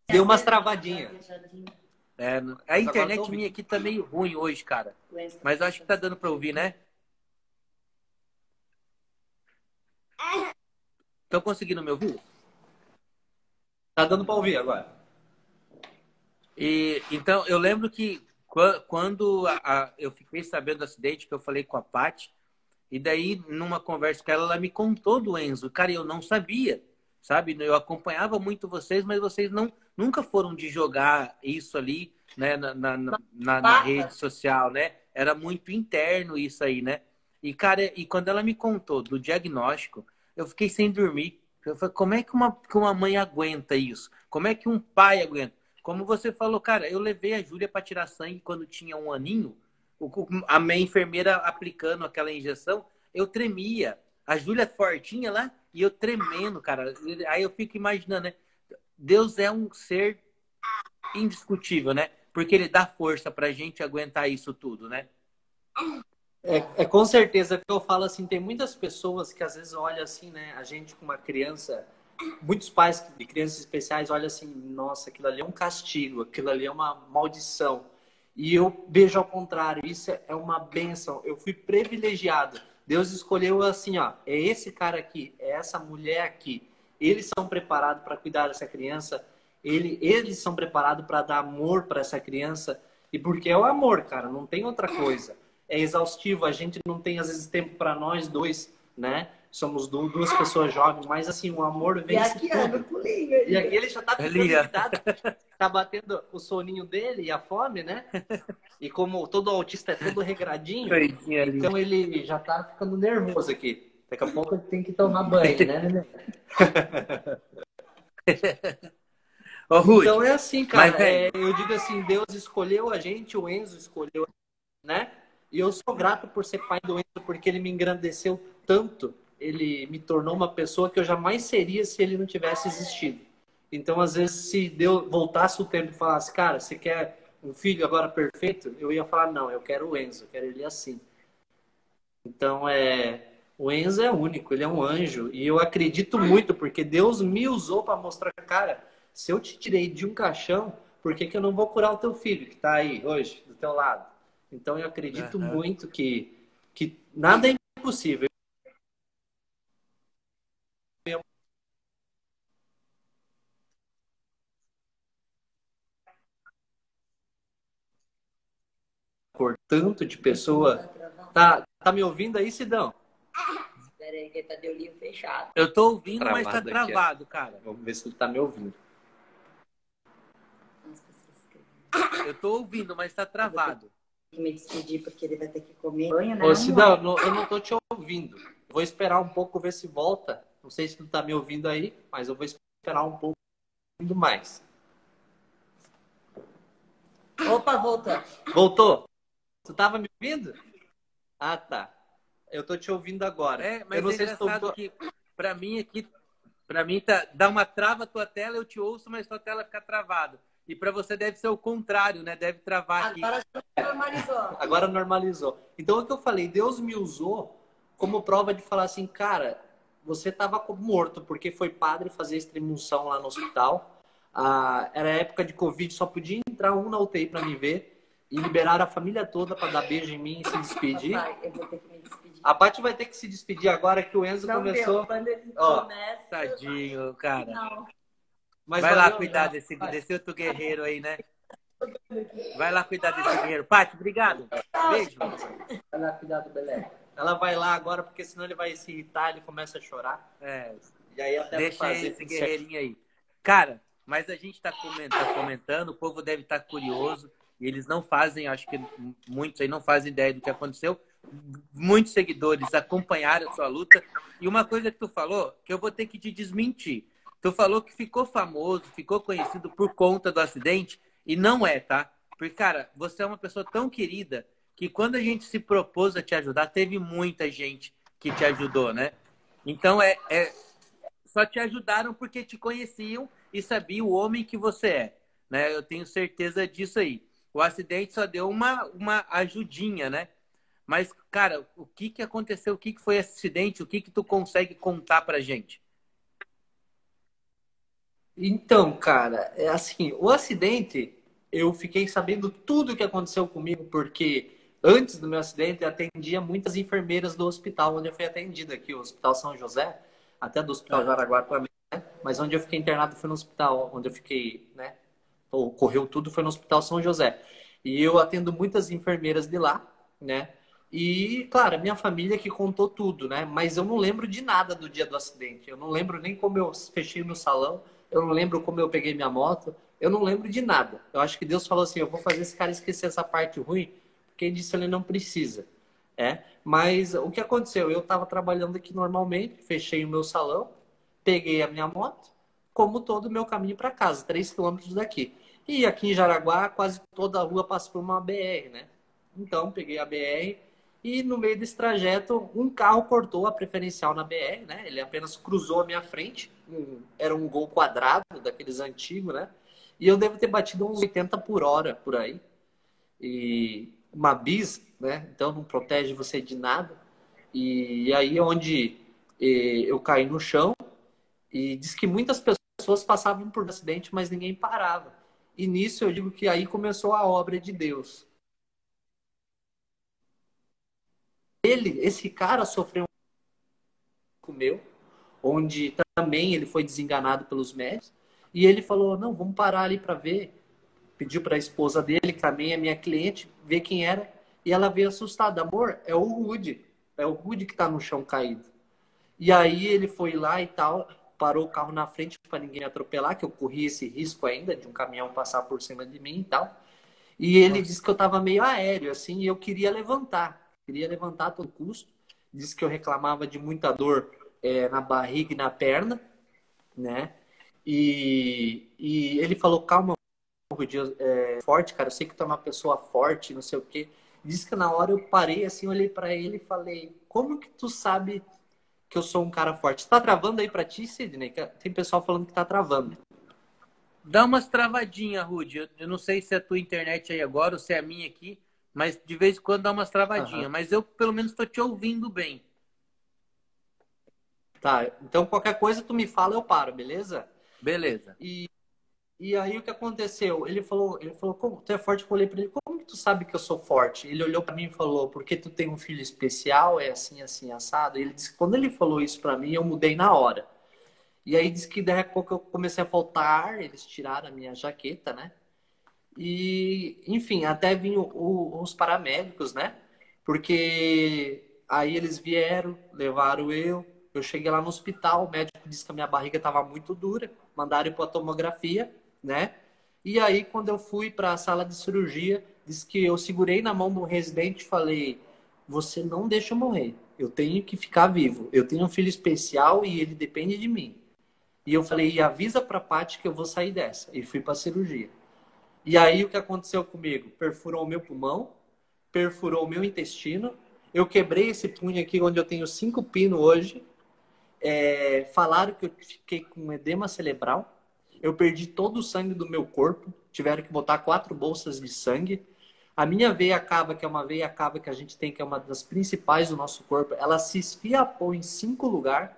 Deu umas travadinhas. É, a internet minha aqui tá meio ruim hoje, cara. Mas eu acho que tá dando pra ouvir, né? Estão conseguindo me ouvir? Tá dando pra ouvir agora. E então eu lembro que qua- quando a- a- eu fiquei sabendo do acidente, que eu falei com a Paty, e daí numa conversa com ela, ela me contou do Enzo. Cara, eu não sabia, sabe? Eu acompanhava muito vocês, mas vocês não nunca foram de jogar isso ali, né, na, na, na- na- rede social, né? Era muito interno isso aí, né? E cara, e quando ela me contou do diagnóstico, eu fiquei sem dormir. Eu falei, como é que uma, que uma mãe aguenta isso? Como é que um pai aguenta? Como você falou, cara, eu levei a Júlia para tirar sangue quando tinha um aninho, a minha enfermeira aplicando aquela injeção, eu tremia. A Júlia fortinha lá e eu tremendo, cara. Aí eu fico imaginando, né? Deus é um ser indiscutível, né? Porque ele dá força pra gente aguentar isso tudo, né? É, é com certeza que eu falo assim, tem muitas pessoas que às vezes olham assim, né, a gente com uma criança, muitos pais de crianças especiais olham assim, nossa, aquilo ali é um castigo, aquilo ali é uma maldição. E eu vejo ao contrário, isso é uma benção. Eu fui privilegiado. Deus escolheu assim, ó, é esse cara aqui, é essa mulher aqui. Eles são preparados para cuidar dessa criança. Ele, eles são preparados para dar amor para essa criança. E porque é o amor, cara, não tem outra coisa. É exaustivo, a gente não tem às vezes tempo para nós dois, né? Somos du- duas pessoas jovens, mas assim, o amor E vence aqui, tudo. no pulinho. E aqui ele já tá irritado, tá batendo o soninho dele e a fome, né? E como todo autista é todo regradinho, então ele já tá ficando nervoso aqui. Daqui a pouco ele tem que tomar banho, né? Ô, Ruth, Então é assim, cara. Mas, velho- é, eu digo assim, Deus escolheu a gente, o Enzo escolheu, né? E eu sou grato por ser pai do Enzo, porque ele me engrandeceu tanto. Ele me tornou uma pessoa que eu jamais seria se ele não tivesse existido. Então, às vezes, se Deus voltasse o tempo e falasse, cara, você quer um filho agora perfeito? Eu ia falar, não, eu quero o Enzo, eu quero ele assim. Então, é, o Enzo é único, ele é um anjo. E eu acredito muito, porque Deus me usou para mostrar, cara, se eu te tirei de um caixão, por que, que eu não vou curar o teu filho que está aí hoje, do teu lado? Então, eu acredito Aham. muito que, que nada é impossível. Por tanto de pessoa. Tá, tá me ouvindo aí, Sidão? Espera aí, que tá de olhinho fechado. eu tô ouvindo, mas tá Travado aqui, travado, cara. Vamos ver se ele tá me ouvindo. Que- Eu tô ouvindo, mas tá travado. Que me despedir porque ele vai ter que comer banho, né? Ô, vai. não- eu não tô te ouvindo. Vou esperar um pouco, ver se volta. Não sei se tu tá me ouvindo aí, mas eu vou esperar um pouco mais. Opa, voltou. Voltou? Tu tava me ouvindo? Ah, tá. Eu tô te ouvindo agora. É, mas eu não é sei se tu... engraçado que pra mim aqui, pra mim tá, dá uma trava a tua tela, eu te ouço, mas tua tela fica travada. E pra você deve ser o contrário, né? Deve travar aqui. Agora normalizou. Agora normalizou. Então, é o que eu falei, Deus me usou como prova de falar assim, cara, você estava morto porque foi padre fazer extremunção lá no hospital. Ah, era época de Covid, só podia entrar um na UTI para me ver. E liberaram a família toda para dar beijo em mim e se despedir. Papai, eu vou ter que me despedir. A Paty vai ter que se despedir agora que o Enzo Não começou. deu. Quando ele Ó, começa... Tadinho, cara. Não. Mas Vai lá cuidar já. desse, desse outro guerreiro aí, né? Vai lá cuidar desse guerreiro. Paty, obrigado. Beijo. Vai lá cuidar do Belé. Ela vai lá agora, porque senão ele vai se irritar, ele começa a chorar. É, E aí até deixa fazer esse guerreirinho aí. Cara, mas a gente tá comentando, comentando, o povo deve estar curioso. E eles não fazem, acho que muitos aí não fazem ideia do que aconteceu. Muitos seguidores acompanharam a sua luta. E uma coisa que tu falou, que eu vou ter que te desmentir. Tu falou que ficou famoso, ficou conhecido por conta do acidente. E não é, tá? Porque, cara, você é uma pessoa tão querida que quando a gente se propôs a te ajudar, teve muita gente que te ajudou, né? Então, é, é só te ajudaram porque te conheciam e sabiam o homem que você é, né? Eu tenho certeza disso aí. O acidente só deu uma, uma ajudinha, né? Mas, cara, o que que aconteceu? O que que foi esse acidente? O que que tu consegue contar pra gente? Então, cara, é assim, o acidente, eu fiquei sabendo tudo o que aconteceu comigo, porque antes do meu acidente eu atendia muitas enfermeiras do hospital onde eu fui atendida aqui, o Hospital São José, até do Hospital Jaraguá também, né? Mas onde eu fiquei internado foi no hospital, onde eu fiquei, né? Ocorreu tudo foi no Hospital São José. E eu atendo muitas enfermeiras de lá, né? E, claro, a minha família que contou tudo, né? Mas eu não lembro de nada do dia do acidente. Eu não lembro nem como eu fechei meu salão eu não lembro como eu peguei minha moto, eu não lembro de nada. Eu acho que Deus falou assim: eu vou fazer esse cara esquecer essa parte ruim, porque ele disse ele não precisa. É, mas o que aconteceu? Eu estava trabalhando aqui normalmente, fechei o meu salão, peguei a minha moto, como todo o meu caminho para casa, 3 quilômetros daqui. E aqui em Jaraguá, quase toda a rua passa por uma BR, né? Então, peguei a BR e no meio desse trajeto, um carro cortou a preferencial na BR, né? Ele apenas cruzou a minha frente um, era um gol quadrado, daqueles antigos, né? E eu devo ter batido uns 80 por hora por aí. E uma bis, né? Então não protege você de nada. E, aí é onde eu caí no chão e diz que muitas pessoas passavam por acidente, mas ninguém parava. E nisso eu digo que aí começou a obra de Deus. Ele, esse cara sofreu um meu, onde também ele foi desenganado pelos médicos. E ele falou: não, vamos parar ali para ver. Pediu para a esposa dele, que também é minha cliente, ver quem era. E ela veio assustada: amor, é o Rude. É o Rude que está no chão caído. E aí ele foi lá e tal, parou o carro na frente para ninguém atropelar, que eu corri esse risco ainda de um caminhão passar por cima de mim e tal. E ele Nossa. disse que eu estava meio aéreo, assim, e eu queria levantar. Queria levantar a todo custo. Disse que eu reclamava de muita dor é, na barriga e na perna, né? E, e ele falou, calma, é, forte, cara, eu sei que tu é uma pessoa forte, não sei o quê. Diz que na hora eu parei assim, olhei para ele e falei, como que tu sabe que eu sou um cara forte? Tá travando aí para ti, Sidney? Tem pessoal falando que tá travando. Dá umas travadinhas, Rudy. Eu não sei se é a tua internet aí agora ou se é a minha aqui, mas de vez em quando dá umas travadinhas. Uhum. Mas eu, pelo menos, estou te ouvindo bem. Tá, então qualquer coisa tu me fala, eu paro, beleza? Beleza. E, e aí o que aconteceu? Ele falou, ele falou, como tu é forte? Eu falei para ele, como que tu sabe que eu sou forte? Ele olhou para mim e falou, porque tu tem um filho especial, é assim, assim, assado. E ele disse quando ele falou isso para mim, eu mudei na hora. E aí disse que daí a pouco eu comecei a faltar ar, eles tiraram a minha jaqueta, né? E, enfim, até vinham os paramédicos, né? Porque aí eles vieram, levaram eu, eu cheguei lá no hospital, o médico disse que a minha barriga estava muito dura, mandaram para tomografia, né? E aí, quando eu fui para a sala de cirurgia, disse que eu segurei na mão do residente e falei: Você não deixa eu morrer, eu tenho que ficar vivo. Eu tenho um filho especial e ele depende de mim. E eu falei: E avisa para a Paty que eu vou sair dessa. E fui para a cirurgia. E aí, o que aconteceu comigo? Perfurou o meu pulmão, perfurou o meu intestino. Eu quebrei esse punho aqui, onde eu tenho cinco pinos hoje é, falaram que eu fiquei com edema cerebral. Eu perdi todo o sangue do meu corpo. Tiveram que botar quatro bolsas de sangue. A minha veia cava, que é uma veia cava que a gente tem, que é uma das principais do nosso corpo, ela se esfiapou em cinco lugares.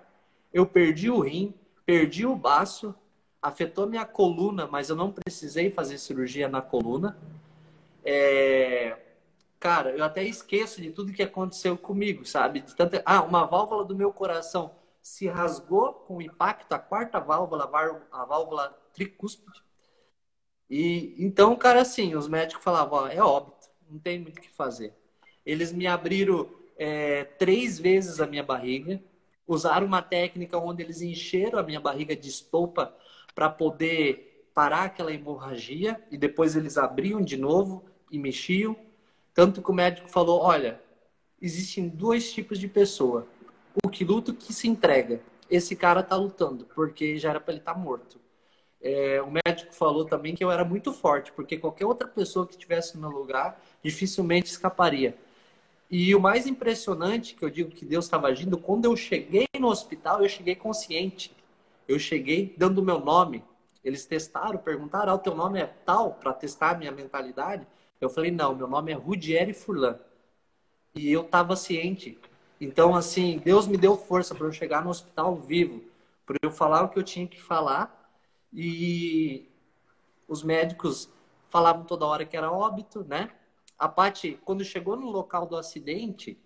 Eu perdi o rim, perdi o baço, afetou minha coluna, mas eu não precisei fazer cirurgia na coluna. É... Cara, eu até esqueço de tudo que aconteceu comigo, sabe? De tanto... Ah, uma válvula do meu coração se rasgou com o impacto a quarta válvula, a válvula tricúspide. E então, cara, assim, os médicos falavam, ó, é óbito, não tem muito o que fazer. Eles me abriram é, três vezes a minha barriga, usaram uma técnica onde eles encheram a minha barriga de estopa para poder parar aquela hemorragia e depois eles abriam de novo e mexiam. Tanto que o médico falou, olha, existem dois tipos de pessoa o que luta, o que se entrega. Esse cara tá lutando, porque já era para ele estar tá morto. É, o médico falou também que eu era muito forte, porque qualquer outra pessoa que estivesse no meu lugar dificilmente escaparia. E o mais impressionante, que eu digo que Deus estava agindo, quando eu cheguei no hospital, eu cheguei consciente. Eu cheguei dando o meu nome. Eles testaram, perguntaram: ah, o teu nome é tal, para testar a minha mentalidade. Eu falei: não, meu nome é Rudieri Furlan. e eu estava ciente. Então, assim, Deus me deu força para eu chegar no hospital vivo, para eu falar o que eu tinha que falar. E os médicos falavam toda hora que era óbito, né? A parte, quando chegou no local do acidente,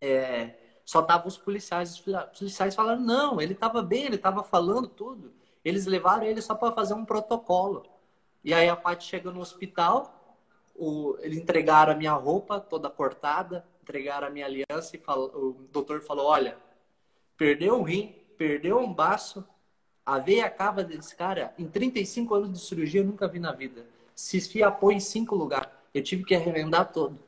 é, só estavam os policiais. Os policiais falaram: não, ele estava bem, ele estava falando tudo. Eles levaram ele só para fazer um protocolo. E aí a parte chega no hospital, o, eles entregaram a minha roupa toda cortada, entregaram a minha aliança e falou, o doutor falou: olha, perdeu um rim, perdeu um baço, a veia cava desse cara, em 35 anos de cirurgia, eu nunca vi na vida. Se esfiapou em cinco lugares. Eu tive que arremendar todo.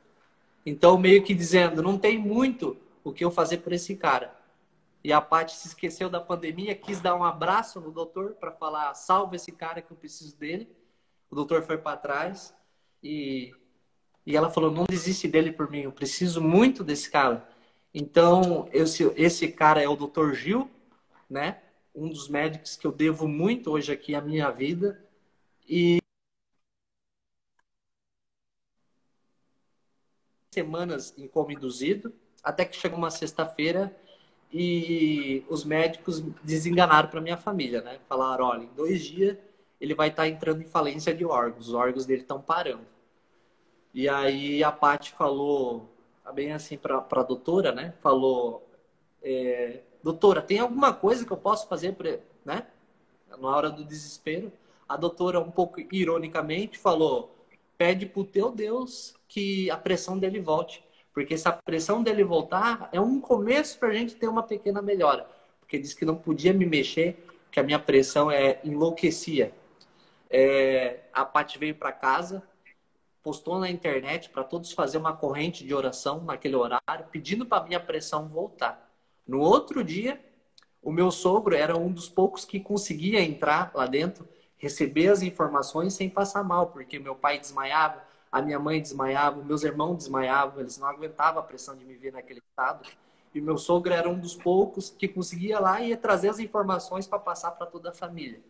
Então, meio que dizendo, não tem muito o que eu fazer por esse cara. E a Paty se esqueceu da pandemia, quis dar um abraço no doutor para falar: salva esse cara que eu preciso dele. O doutor foi para trás e, e ela falou: não desiste dele por mim, eu preciso muito desse cara. Então, esse, esse cara é o doutor Gil, né? Um dos médicos que eu devo muito hoje aqui a minha vida. E semanas em coma induzido, até que chegou uma sexta-feira e os médicos desenganaram para minha família, né? Falaram, olha, em dois dias ele vai estar tá entrando em falência de órgãos, os órgãos dele estão parando. E aí a Paty falou, tá bem assim para a doutora, né? Falou, é, doutora, tem alguma coisa que eu posso fazer, pra, né? Na hora do desespero, a doutora um pouco ironicamente falou, pede pro teu Deus que a pressão dele volte. Porque se a pressão dele voltar, é um começo para a gente ter uma pequena melhora. Porque disse que não podia me mexer, que a minha pressão é enlouquecia. É, a Paty veio para casa, postou na internet para todos fazer uma corrente de oração naquele horário, pedindo para minha pressão voltar. No outro dia, o meu sogro era um dos poucos que conseguia entrar lá dentro, receber as informações sem passar mal, porque meu pai desmaiava, a minha mãe desmaiava, meus irmãos desmaiavam, eles não aguentavam a pressão de me ver naquele estado. E meu sogro era um dos poucos que conseguia lá e ia trazer as informações para passar para toda a família.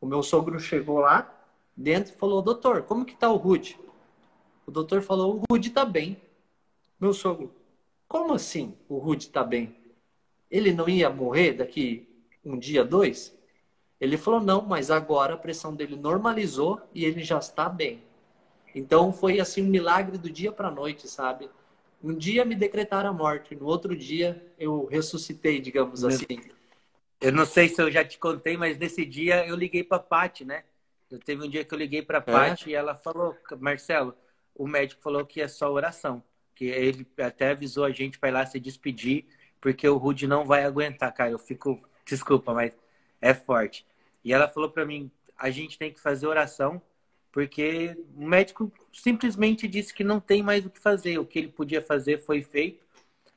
O meu sogro chegou lá dentro e falou: "Doutor, como que tá o Rude?" O doutor falou: "O Rude tá bem." Meu sogro: "Como assim? O Rude tá bem? Ele não ia morrer daqui um dia, dois?" Ele falou: "Não, mas agora a pressão dele normalizou e ele já está bem." Então foi assim um milagre do dia para a noite, sabe? Um dia me decretaram a morte, no outro dia eu ressuscitei, digamos assim. Eu não sei se eu já te contei, mas nesse dia eu liguei para Pati, né? Eu teve um dia que eu liguei para Pati é? e ela falou, Marcelo, o médico falou que é só oração, que ele até avisou a gente para ir lá se despedir, porque o Rude não vai aguentar, cara. Eu fico, desculpa, mas é forte. E ela falou para mim, a gente tem que fazer oração porque o médico simplesmente disse que não tem mais o que fazer, o que ele podia fazer foi feito,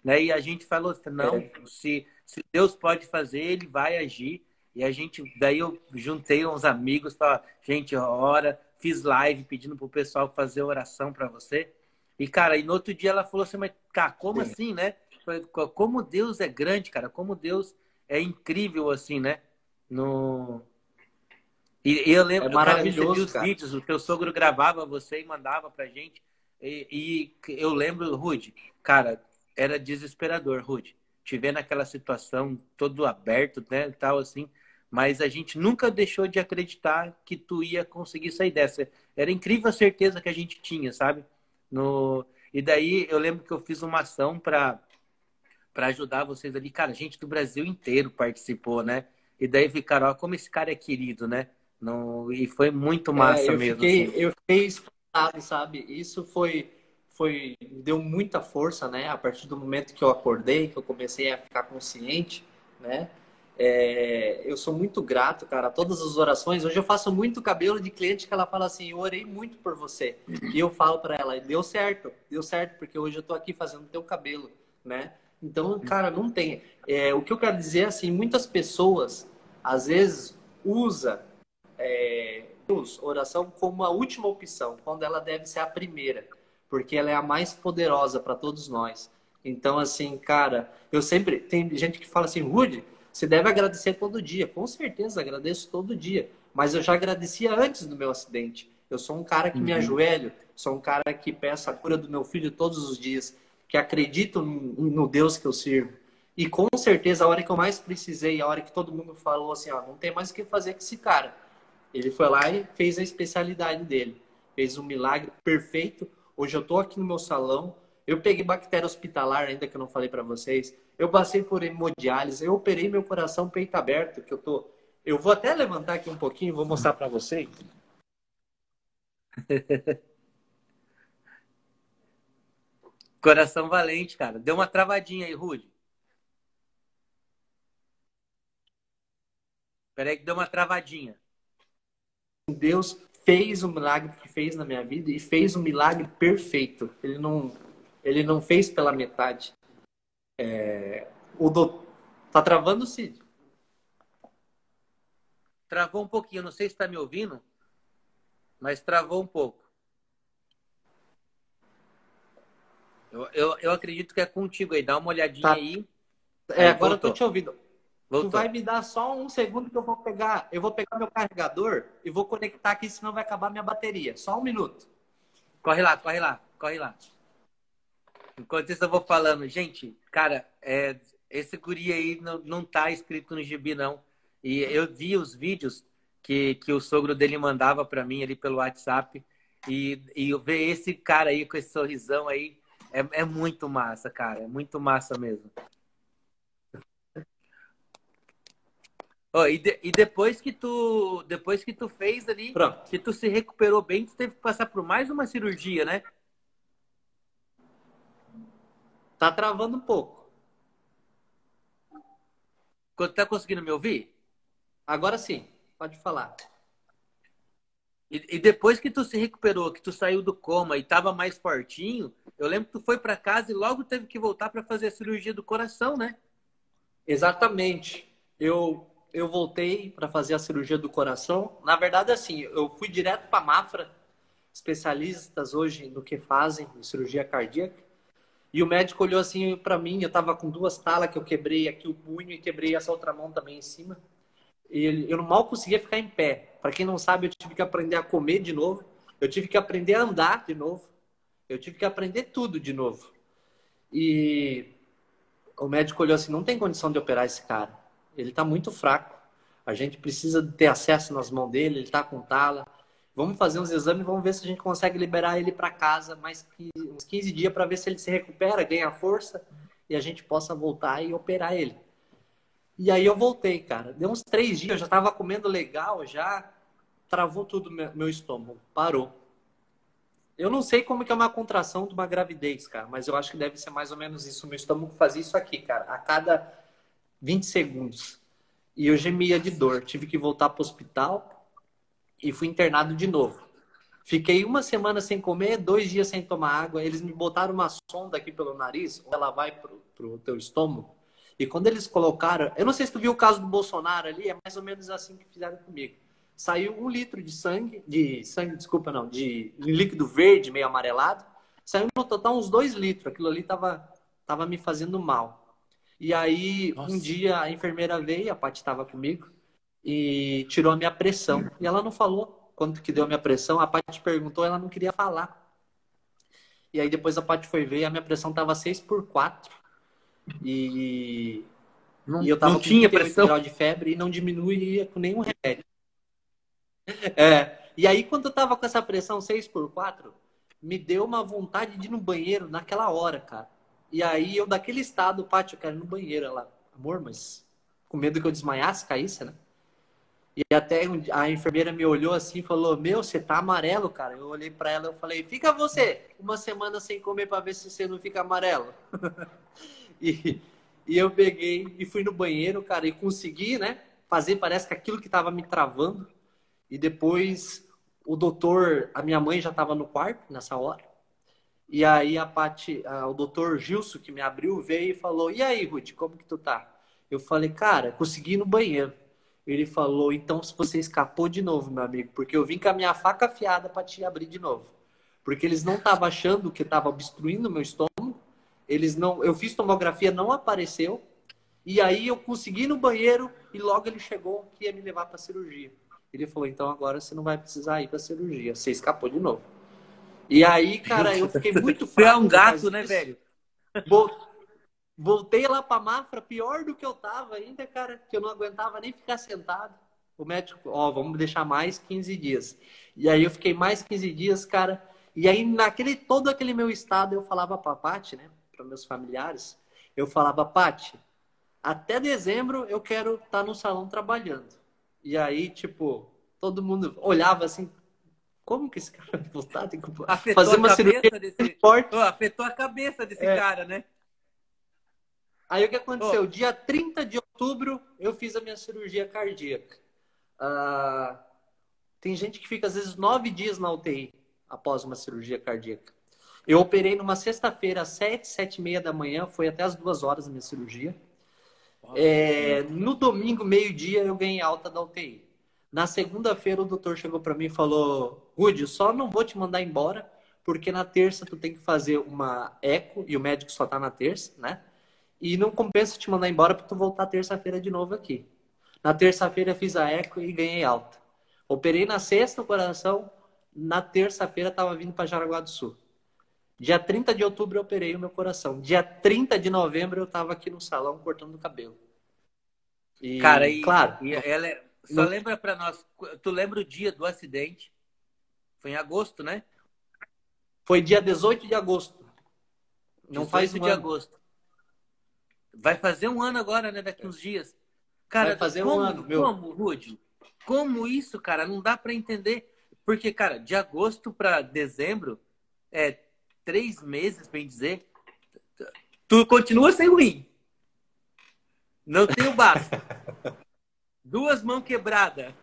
né? E a gente falou assim, não, é. se, se Deus pode fazer, ele vai agir. E a gente, daí eu juntei uns amigos, falei, gente, ora, fiz live pedindo pro pessoal fazer oração para você. E, cara, e no outro dia ela falou assim, mas, cara, como Sim. assim, né? Como Deus é grande, cara, como Deus é incrível, assim, né? No, e, eu lembro, é maravilhoso, cara, os vídeos, o teu sogro gravava você e mandava pra gente. E, e eu lembro, Rude, cara, era desesperador, Rude. Te ver naquela situação todo aberto, né, tal assim. Mas a gente nunca deixou de acreditar que tu ia conseguir sair dessa. Era incrível a certeza que a gente tinha, sabe? No... E daí eu lembro que eu fiz uma ação para para ajudar vocês ali. Cara, gente do Brasil inteiro participou, né? E daí ficaram, ó, como esse cara é querido, né? No, e foi muito massa é, eu mesmo. Fiquei, assim. Eu fiquei espantado, sabe? Isso foi, foi. deu muita força, né? A partir do momento que eu acordei, que eu comecei a ficar consciente, né? É, eu sou muito grato, cara, a todas as orações. Hoje eu faço muito cabelo de cliente que ela fala assim: Eu orei muito por você. E eu falo para ela: Deu certo, deu certo, porque hoje eu tô aqui fazendo teu cabelo, né? Então, cara, não tem. É, o que eu quero dizer é assim: muitas pessoas, às vezes, usa é, oração como a última opção, quando ela deve ser a primeira, porque ela é a mais poderosa para todos nós. Então, assim, cara, eu sempre. Tem gente que fala assim, Rude, você deve agradecer todo dia. Com certeza, agradeço todo dia. Mas eu já agradecia antes do meu acidente. Eu sou um cara que uhum. me ajoelho, sou um cara que peço a cura do meu filho todos os dias. que acreditam no Deus que eu sirvo. E com certeza, a hora que eu mais precisei, a hora que todo mundo falou assim, ó, não tem mais o que fazer com esse cara. Ele foi lá e fez a especialidade dele. Fez um milagre perfeito. Hoje eu tô aqui no meu salão. Eu peguei bactéria hospitalar, ainda que eu não falei para vocês. Eu passei por hemodiálise. Eu operei meu coração peito aberto, que eu tô. Eu vou até levantar aqui um pouquinho, vou mostrar para vocês. Coração valente, cara. Deu uma travadinha aí, Rude. Peraí que deu uma travadinha. Deus fez o milagre que fez na minha vida e fez um milagre perfeito. Ele não, ele não fez pela metade. É, o do... Tá travando, Cid? Travou um pouquinho. Não sei se está me ouvindo, mas travou um pouco. Eu, eu, eu acredito que é contigo aí. Dá uma olhadinha tá. aí. É, agora voltou. eu tô te ouvindo. Voltou. Tu vai me dar só um segundo que eu vou pegar. Eu vou pegar meu carregador e vou conectar aqui, senão vai acabar minha bateria. Só um minuto. Corre lá, corre lá, corre lá. Enquanto isso eu vou falando, gente, cara, é, esse guri aí não, não tá escrito no gibi, não. E eu vi os vídeos que, que o sogro dele mandava para mim ali pelo WhatsApp. E, e ver esse cara aí com esse sorrisão aí, é, é muito massa, cara. É muito massa mesmo. Oh, e, de, e, depois que tu depois que tu fez ali, Pronto. que tu se recuperou bem, tu teve que passar por mais uma cirurgia, né? Tá travando um pouco. Tá conseguindo me ouvir? Agora sim, pode falar. E, e, depois que tu se recuperou, que tu saiu do coma e tava mais fortinho, eu lembro que tu foi para casa e logo teve que voltar para fazer a cirurgia do coração, né? Exatamente. Eu eu voltei para fazer a cirurgia do coração. Na verdade, assim, eu fui direto para Mafra, especialistas hoje no que fazem em cirurgia cardíaca. E o médico olhou assim para mim, eu estava com duas talas que eu quebrei aqui o punho e quebrei essa outra mão também em cima. E eu mal conseguia ficar em pé. Para quem não sabe, eu tive que aprender a comer de novo. Eu tive que aprender a andar de novo. Eu tive que aprender tudo de novo. E o médico olhou assim: não tem condição de operar esse cara. Ele está muito fraco. A gente precisa ter acesso nas mãos dele. Ele está com tala. Vamos fazer uns exames, vamos ver se a gente consegue liberar ele para casa mais uns 15 dias para ver se ele se recupera, ganha força e a gente possa voltar e operar ele. E aí eu voltei, cara. Deu uns três dias, eu já estava comendo legal, já travou tudo meu estômago, parou. Eu não sei como que é uma contração de uma gravidez, cara, mas eu acho que deve ser mais ou menos isso. Meu estômago fazia isso aqui, cara, a cada 20 segundos. E eu gemia de dor. Tive que voltar para o hospital e fui internado de novo. Fiquei uma semana sem comer, dois dias sem tomar água. Eles me botaram uma sonda aqui pelo nariz, ela vai pro, pro teu estômago. E quando eles colocaram, eu não sei se tu viu o caso do Bolsonaro ali, é mais ou menos assim que fizeram comigo. Saiu um litro de sangue, de sangue, desculpa não, de líquido verde meio amarelado. Saiu no total uns dois litros. Aquilo ali tava, tava me fazendo mal. E aí, Nossa. um dia, a enfermeira veio, a Paty estava comigo, e tirou a minha pressão. E ela não falou quanto que deu a minha pressão. A Paty perguntou, ela não queria falar. E aí, depois a Paty foi ver, a minha pressão estava 6 por 4. E, não, e eu tava não com tinha pressão grau de febre e não diminuía com nenhum remédio. É, e aí, quando eu tava com essa pressão 6 por 4, me deu uma vontade de ir no banheiro naquela hora, cara. E aí eu, daquele estado, pátio, eu quero ir no banheiro. Ela, amor, mas com medo que eu desmaiasse, caísse, né? E até a enfermeira me olhou assim e falou: Meu, você tá amarelo, cara. Eu olhei para ela e falei: Fica você uma semana sem comer para ver se você não fica amarelo. e, e eu peguei e fui no banheiro, cara, e consegui, né? Fazer, parece que aquilo que tava me travando. E depois o doutor, a minha mãe já estava no quarto nessa hora. E aí a Pati, o doutor Gilson, que me abriu, veio e falou: E aí, Ruth, como que tu tá? Eu falei, cara, consegui ir no banheiro. Ele falou, então se você escapou de novo, meu amigo, porque eu vim com a minha faca afiada para te abrir de novo. Porque eles não estavam achando que estava obstruindo o meu estômago. Eles não, eu fiz tomografia, não apareceu. E aí eu consegui ir no banheiro e logo ele chegou que ia me levar para cirurgia. Ele falou, então agora você não vai precisar ir para cirurgia, você escapou de novo. E aí, cara, eu fiquei muito fraco. Você é um gato, né, velho? Voltei lá pra Mafra, pior do que eu tava ainda, cara, que eu não aguentava nem ficar sentado. O médico, ó, vamos deixar mais 15 dias. E aí eu fiquei mais 15 dias, cara. E aí, naquele todo aquele meu estado, eu falava pra Paty, né, para meus familiares, eu falava, Paty, até dezembro eu quero estar tá no salão trabalhando. E aí, tipo, todo mundo olhava assim, como que esse cara vai voltar? Tem que afetou fazer uma cirurgia desse... forte. Oh, afetou a cabeça desse é. cara, né? Aí o que aconteceu? Oh. Dia 30 de outubro, eu fiz a minha cirurgia cardíaca. Uh, tem gente que fica, às vezes, nove dias na UTI após uma cirurgia cardíaca. Eu operei numa sexta-feira, às sete, sete e meia da manhã, foi até as duas horas a minha cirurgia. É, no domingo, meio-dia, eu ganhei alta da UTI. Na segunda-feira, o doutor chegou para mim e falou: Rudy, só não vou te mandar embora, porque na terça tu tem que fazer uma eco, e o médico só tá na terça, né? E não compensa te mandar embora para tu voltar terça-feira de novo aqui. Na terça-feira, fiz a eco e ganhei alta. Operei na sexta o coração, na terça-feira estava vindo para Jaraguá do Sul. Dia 30 de outubro eu operei o meu coração. Dia 30 de novembro eu estava aqui no salão cortando o cabelo. E, Cara, e, claro. E ela é, só lembra para nós, tu lembra o dia do acidente? Foi em agosto, né? Foi dia 18 de agosto. Não faz um de ano. agosto. Vai fazer um ano agora, né? Daqui uns dias. Cara, Vai fazer como, um ano, meu. Como, Rude? Como isso, cara? Não dá para entender. Porque, cara, de agosto para dezembro é três meses, bem dizer, tu continua sem ruim. Não tem o baço. Duas mãos quebradas.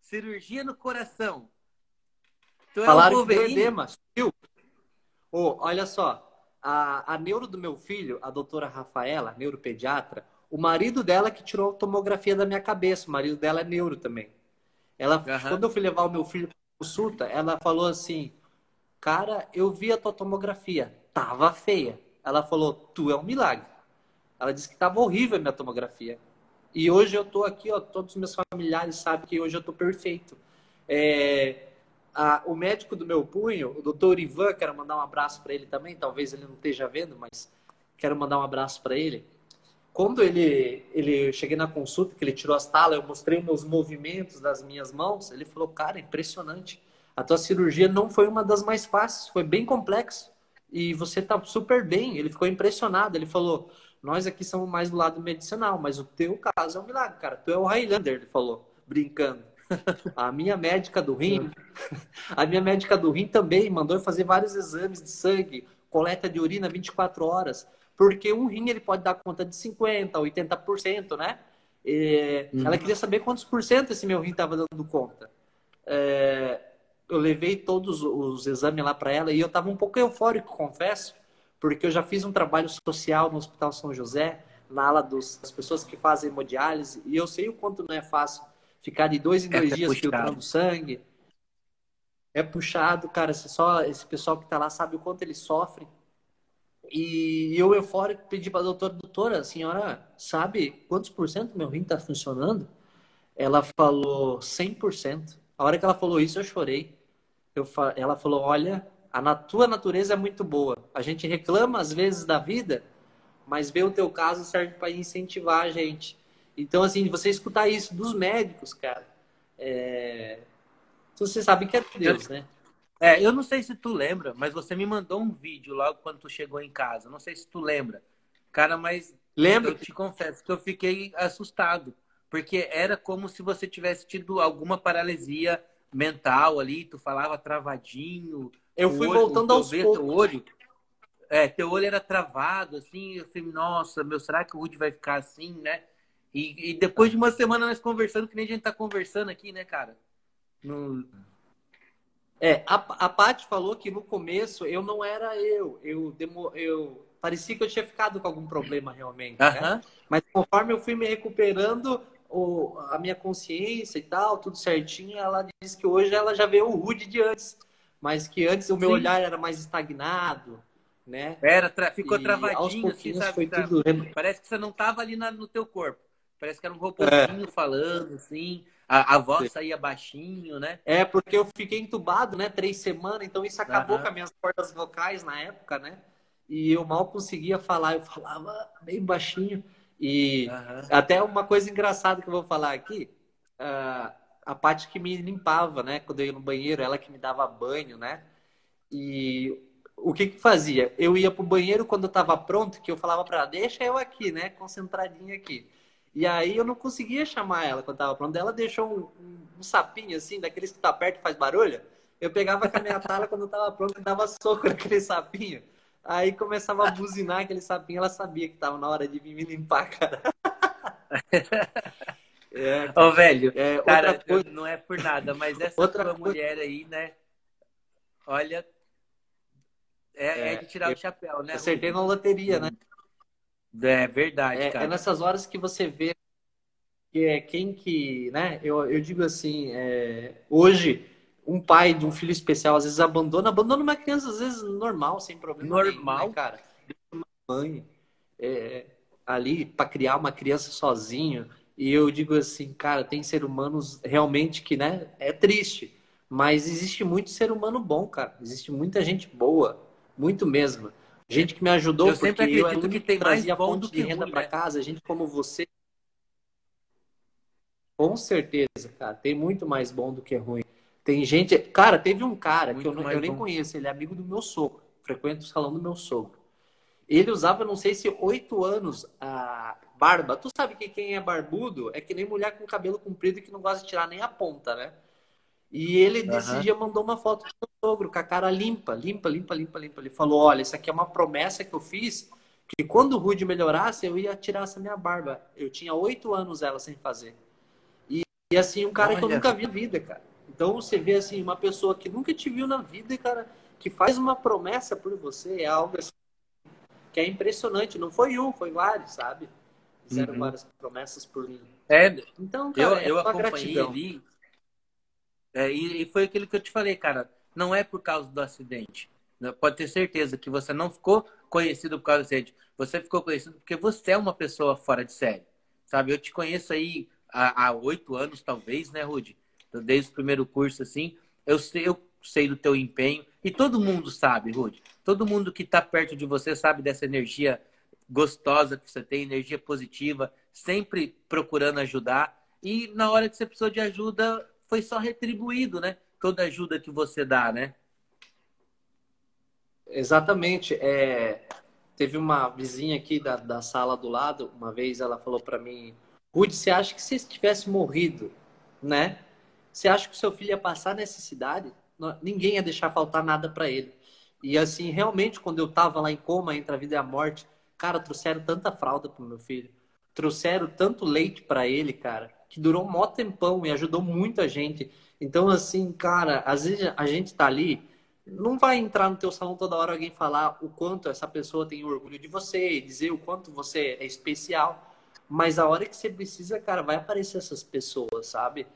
Cirurgia no coração. Tu é Falaram um que edema, viu? Oh, olha só, a, a neuro do meu filho, a doutora Rafaela, neuropediatra, o marido dela que tirou a tomografia da minha cabeça, o marido dela é neuro também. Ela, uhum. quando eu fui levar o meu filho para consulta, ela falou assim: Cara, eu vi a tua tomografia, tava feia. Ela falou, tu é um milagre. Ela disse que tava horrível a minha tomografia. E hoje eu tô aqui, ó, todos os meus familiares sabem que hoje eu tô perfeito. É, a, o médico do meu punho, o doutor Ivan, quero mandar um abraço para ele também, talvez ele não esteja vendo, mas quero mandar um abraço para ele. Quando ele, ele cheguei na consulta, que ele tirou as talas, eu mostrei meus movimentos das minhas mãos, ele falou, cara, impressionante a tua cirurgia não foi uma das mais fáceis, foi bem complexo. E você tá super bem. Ele ficou impressionado. Ele falou: Nós aqui somos mais do lado medicinal, mas o teu caso é um milagre, cara. Tu é o Highlander, ele falou, brincando. A minha médica do rim, a minha médica do rim também mandou fazer vários exames de sangue, coleta de urina 24 horas, porque um rim ele pode dar conta de 50, 80%, né? E uhum. Ela queria saber quantos por cento esse meu rim estava dando conta. É, eu levei todos os exames lá para ela e eu estava um pouco eufórico, confesso, porque eu já fiz um trabalho social no Hospital São José, na ala dos, das pessoas que fazem hemodiálise, e eu sei o quanto não é fácil ficar de dois em dois é, dias é filtrando sangue. É puxado, cara. Só esse pessoal que está lá sabe o quanto ele sofre. E eu, eufórico, pedi para a doutora, doutora, a senhora sabe quantos por cento meu rim está funcionando? Ela falou 100%. A hora que ela falou isso, eu chorei. Eu, ela falou: Olha, a tua natureza é muito boa. A gente reclama às vezes da vida, mas ver o teu caso serve para incentivar a gente. Então, assim, você escutar isso dos médicos, cara, é... você sabe que é Deus, né? É, eu não sei se tu lembra, mas você me mandou um vídeo logo quando tu chegou em casa. Não sei se tu lembra. Cara, mas lembro. Eu te confesso que eu fiquei assustado porque era como se você tivesse tido alguma paralisia mental ali, tu falava travadinho. Eu fui olho, voltando aos ver, poucos. Teu olho, é, teu olho era travado, assim, eu falei, nossa, meu, será que o Woody vai ficar assim, né? E, e, depois de uma semana nós conversando, que nem a gente tá conversando aqui, né, cara? No... É, a, a Paty falou que no começo eu não era eu. Eu, demo, eu parecia que eu tinha ficado com algum problema realmente, né? Mas conforme eu fui me recuperando, o, a minha consciência e tal, tudo certinho, ela disse que hoje ela já vê o Rude de antes, mas que antes o meu Sim. olhar era mais estagnado, né? Era, tra ficou e travadinho, assim, sabe? Foi tudo... Parece que você não estava ali na, no teu corpo. Parece que era um robôzinho é. falando, assim. A, a voz saía baixinho, né? É, porque eu fiquei entubado, né? Três semanas, então isso acabou com as minhas cordas vocais na época, né? e eu mal conseguia falar, eu falava bem baixinho. E uhum. até uma coisa engraçada que eu vou falar aqui, uh, a parte que me limpava, né? Quando eu ia no banheiro, ela que me dava banho, né? E o que que fazia? Eu ia pro banheiro quando eu tava pronto, que eu falava para ela, deixa eu aqui, né? Concentradinha aqui. E aí eu não conseguia chamar ela quando tava pronto. Ela deixou um, um, um sapinho assim, daqueles que tá perto e faz barulho. Eu pegava com a minha tala quando eu tava pronto e dava soco naquele sapinho. Aí começava a buzinar aquele sapinho, ela sabia que tava na hora de vir me limpar, cara. É, Ô, velho, é, cara, coisa... não é por nada, mas essa outra coisa... mulher aí, né? Olha, é, é, é de tirar o chapéu, né? Acertei na loteria, né? É verdade, é, cara. É nessas horas que você vê que é quem que, né? Eu, eu digo assim, é, hoje um pai de um filho especial às vezes abandona, abandona uma criança às vezes normal, sem problema normal, nenhum, né, cara. Uma mãe é, ali para criar uma criança sozinho e eu digo assim, cara, tem ser humanos realmente que, né, é triste, mas existe muito ser humano bom, cara. Existe muita gente boa, muito mesmo. Gente que me ajudou eu sempre acredito eu que tem mais bom do que de renda para né? casa, gente como você. Com certeza, cara, tem muito mais bom do que ruim. Tem gente, cara, teve um cara muito que eu, eu nem conheço, ele é amigo do meu sogro, frequenta o salão do meu sogro. Ele usava, não sei se oito anos, a barba. Tu sabe que quem é barbudo é que nem mulher com cabelo comprido que não gosta de tirar nem a ponta, né? E ele uhum. desse dia mandou uma foto do sogro com a cara limpa, limpa, limpa, limpa, limpa. Ele falou: Olha, isso aqui é uma promessa que eu fiz que quando o Rude melhorasse, eu ia tirar essa minha barba. Eu tinha oito anos ela sem fazer. E, e assim, um cara Olha. que eu nunca vi na vida, cara. Então você vê assim, uma pessoa que nunca te viu na vida, cara, que faz uma promessa por você, é algo assim, que é impressionante. Não foi um, foi vários, sabe? Fizeram uhum. várias promessas por mim. É, então, cara, eu, eu é acompanhei gratidão. ali. É, e, e, foi aquilo que eu te falei, cara. Não é por causa do acidente. Né? Pode ter certeza que você não ficou conhecido por causa do acidente. Você ficou conhecido porque você é uma pessoa fora de série. Sabe? Eu te conheço aí há oito anos, talvez, né, Rude? Desde o primeiro curso, assim. Eu sei, eu sei do teu empenho. E todo mundo sabe, Rude. Todo mundo que está perto de você sabe dessa energia gostosa que você tem, energia positiva, sempre procurando ajudar. E na hora que você precisou de ajuda, foi só retribuído, né? Toda ajuda que você dá, né? Exatamente. É, teve uma vizinha aqui da, da sala do lado, uma vez ela falou para mim, Rude, você acha que se tivesse morrido, né? Você acha que o seu filho ia passar necessidade? Ninguém ia deixar faltar nada para ele. E assim, realmente, quando eu tava lá em coma entre a vida e a morte, Cara, trouxeram tanta fralda pro meu filho. Trouxeram tanto leite para ele, cara, que durou um mó tempão e ajudou muita gente. Então, assim, cara, às vezes a gente tá ali, não vai entrar no teu salão toda hora alguém falar o quanto essa pessoa tem orgulho de você, dizer o quanto você é especial. Mas a hora que você precisa, cara, vai aparecer essas pessoas, sabe?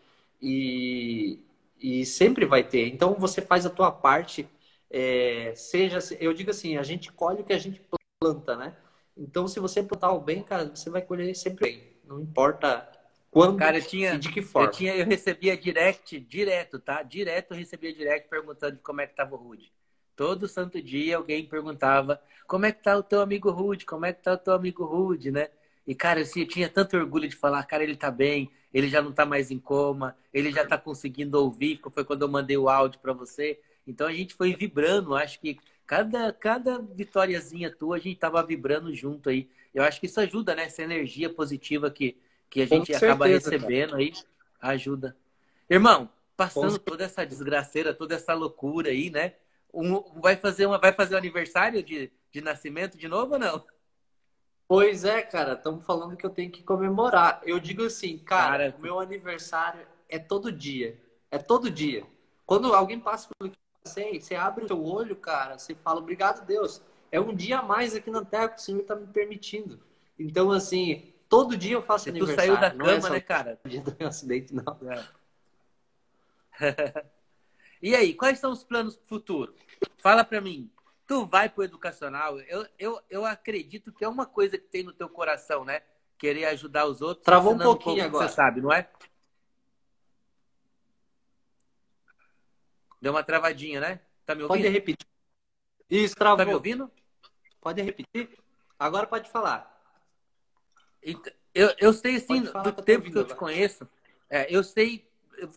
E, e sempre vai ter. Então você faz a tua parte, é, seja, eu digo assim, a gente colhe o que a gente planta, né? Então, se você plantar o bem, cara, você vai colher sempre bem. Não importa quando cara, eu tinha, e de que forma. Eu, tinha, eu recebia direct, direto, tá? Direto eu recebia direct perguntando como é que tava o Rude. Todo santo dia alguém perguntava como é que tá o teu amigo Rude, como é que tá o teu amigo Rude, né? E, cara, assim, eu tinha tanto orgulho de falar, cara, ele tá bem, ele já não tá mais em coma, ele já tá conseguindo ouvir, foi quando eu mandei o áudio para você. Então a gente foi vibrando, acho que cada, cada vitóriazinha tua, a gente tava vibrando junto aí. Eu acho que isso ajuda, né? Essa energia positiva que, que a gente acaba recebendo cara. aí, ajuda. Irmão, passando toda essa desgraceira, toda essa loucura aí, né? Um, vai fazer uma, vai fazer um aniversário de, de nascimento de novo ou não? Pois é, cara, estamos falando que eu tenho que comemorar. Eu digo assim, cara, cara, meu aniversário é todo dia. É todo dia. Quando alguém passa por sei, você abre o seu olho, cara, você fala, obrigado, Deus. É um dia a mais aqui na Terra que o Senhor está me permitindo. Então, assim, todo dia eu faço aniversário. Tu saiu da é cama, é né, cara? Dia do meu acidente, não. É. e aí, quais são os planos para o futuro? Fala para mim. Tu vai pro educacional? Eu, eu, eu acredito que é uma coisa que tem no teu coração, né? Querer ajudar os outros. Travou um pouquinho agora. Você sabe, não é? Deu uma travadinha, né? Tá me ouvindo? Pode repetir. Isso, travou. Tá me ouvindo? Pode repetir? Agora pode falar. Eu, eu sei, assim, do tempo que eu te conheço, é, eu sei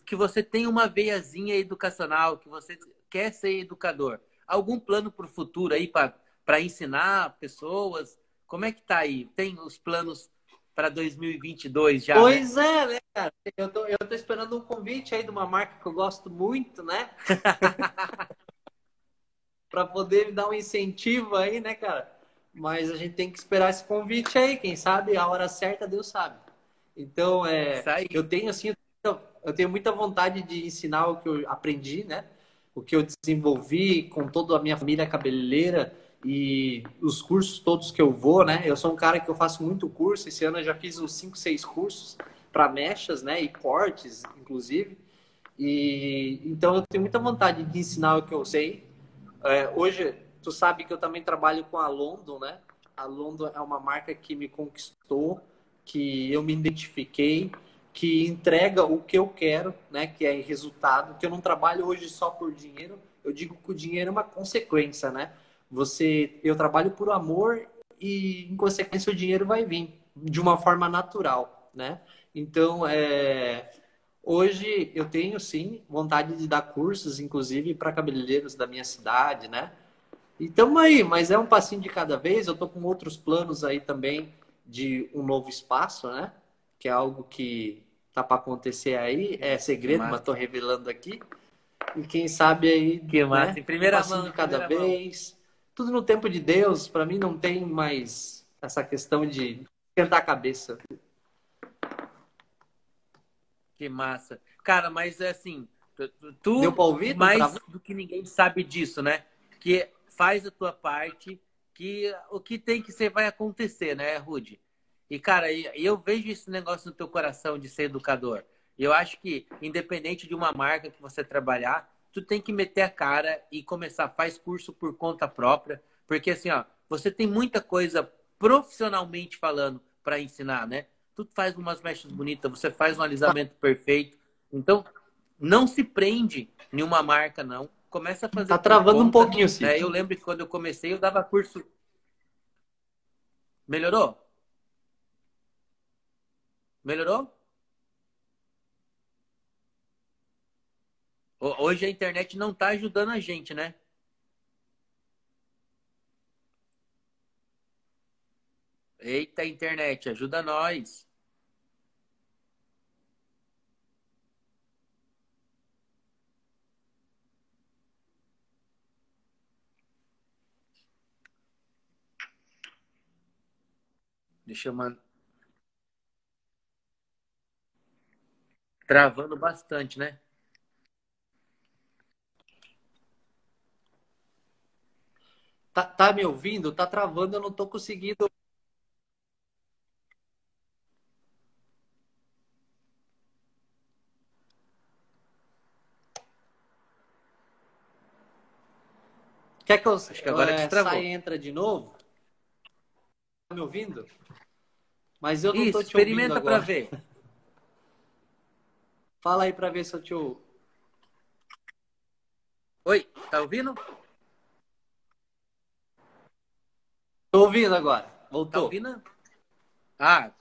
que você tem uma veiazinha educacional, que você quer ser educador. Algum plano para o futuro aí para ensinar pessoas? Como é que tá aí? Tem os planos para 2022 já? Né? Pois né? é, né, cara? Eu tô, eu tô esperando um convite aí de uma marca que eu gosto muito, né? para poder me dar um incentivo aí, né, cara? Mas a gente tem que esperar esse convite aí. Quem sabe a hora certa Deus sabe. Então, é, eu tenho assim, eu tenho muita vontade de ensinar o que eu aprendi, né? O que eu desenvolvi com toda a minha família cabeleireira e os cursos todos que eu vou, né? Eu sou um cara que eu faço muito curso. Esse ano eu já fiz uns 5, 6 cursos para mechas, né? E cortes, inclusive. E então eu tenho muita vontade de ensinar o que eu sei. É, hoje Tu sabe que eu também trabalho com a London, né? A London é uma marca que me conquistou, que eu me identifiquei, que entrega o que eu quero, né? Que é resultado. Que eu não trabalho hoje só por dinheiro. Eu digo que o dinheiro é uma consequência, né? Você, eu trabalho por amor e, em consequência, o dinheiro vai vir de uma forma natural, né? Então, é, hoje eu tenho sim vontade de dar cursos, inclusive para cabeleireiros da minha cidade, né? E estamos aí, mas é um passinho de cada vez. Eu estou com outros planos aí também de um novo espaço, né? Que é algo que tá para acontecer aí. É segredo, mas estou revelando aqui. E quem sabe aí. Que massa. Né? Em primeira um mão. de cada vez. Mão. Tudo no tempo de Deus. Para mim não tem mais essa questão de esquentar a cabeça. Que massa. Cara, mas é assim. Tu, Deu pra ouvir? mais do que ninguém sabe disso, né? Que faz a tua parte, que o que tem que ser vai acontecer, né, Rude? E, cara, eu vejo esse negócio no teu coração de ser educador. Eu acho que, independente de uma marca que você trabalhar, tu tem que meter a cara e começar, faz curso por conta própria, porque assim, ó, você tem muita coisa profissionalmente falando para ensinar, né? Tu faz umas mechas bonitas, você faz um alisamento perfeito. Então, não se prende em uma marca, não começa a fazer. Tá travando conta, um pouquinho, sim. Né? Eu lembro que quando eu comecei, eu dava curso. Melhorou? Melhorou? Hoje a internet não está ajudando a gente, né? Eita, internet, ajuda nós. Deixa eu mandar. Travando bastante, né? Tá, tá me ouvindo? Tá travando, eu não tô conseguindo. Quer que eu, Acho que agora é, sai e entra de novo? Tá me ouvindo? Mas eu não Isso, tô te experimenta para ver. Fala aí para ver se eu te ouvo. Oi, tá ouvindo? Tô ouvindo agora. Voltou. Tá ouvindo? Ah.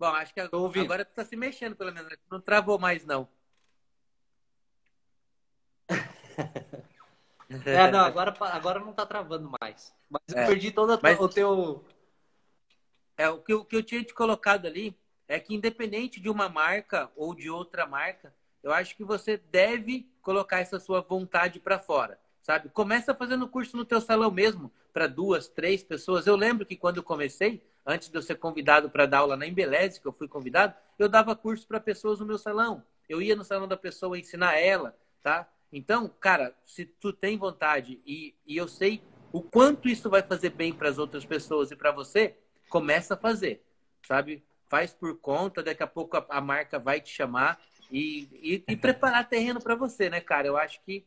Bom, acho que agora tu tá se mexendo, pelo menos. Não travou mais, não. é, não, agora, agora não tá travando mais. Mas é. eu perdi todo Mas... o teu é, o, que, o que eu tinha te colocado ali é que, independente de uma marca ou de outra marca, eu acho que você deve colocar essa sua vontade para fora, sabe? Começa fazendo curso no teu salão mesmo, para duas, três pessoas. Eu lembro que quando eu comecei, antes de eu ser convidado para dar aula na Embeleze, que eu fui convidado, eu dava curso para pessoas no meu salão. Eu ia no salão da pessoa ensinar ela, tá? Então, cara, se tu tem vontade e, e eu sei o quanto isso vai fazer bem para as outras pessoas e para você, começa a fazer, sabe? Faz por conta, daqui a pouco a, a marca vai te chamar e, e, e preparar terreno para você, né, cara? Eu acho que,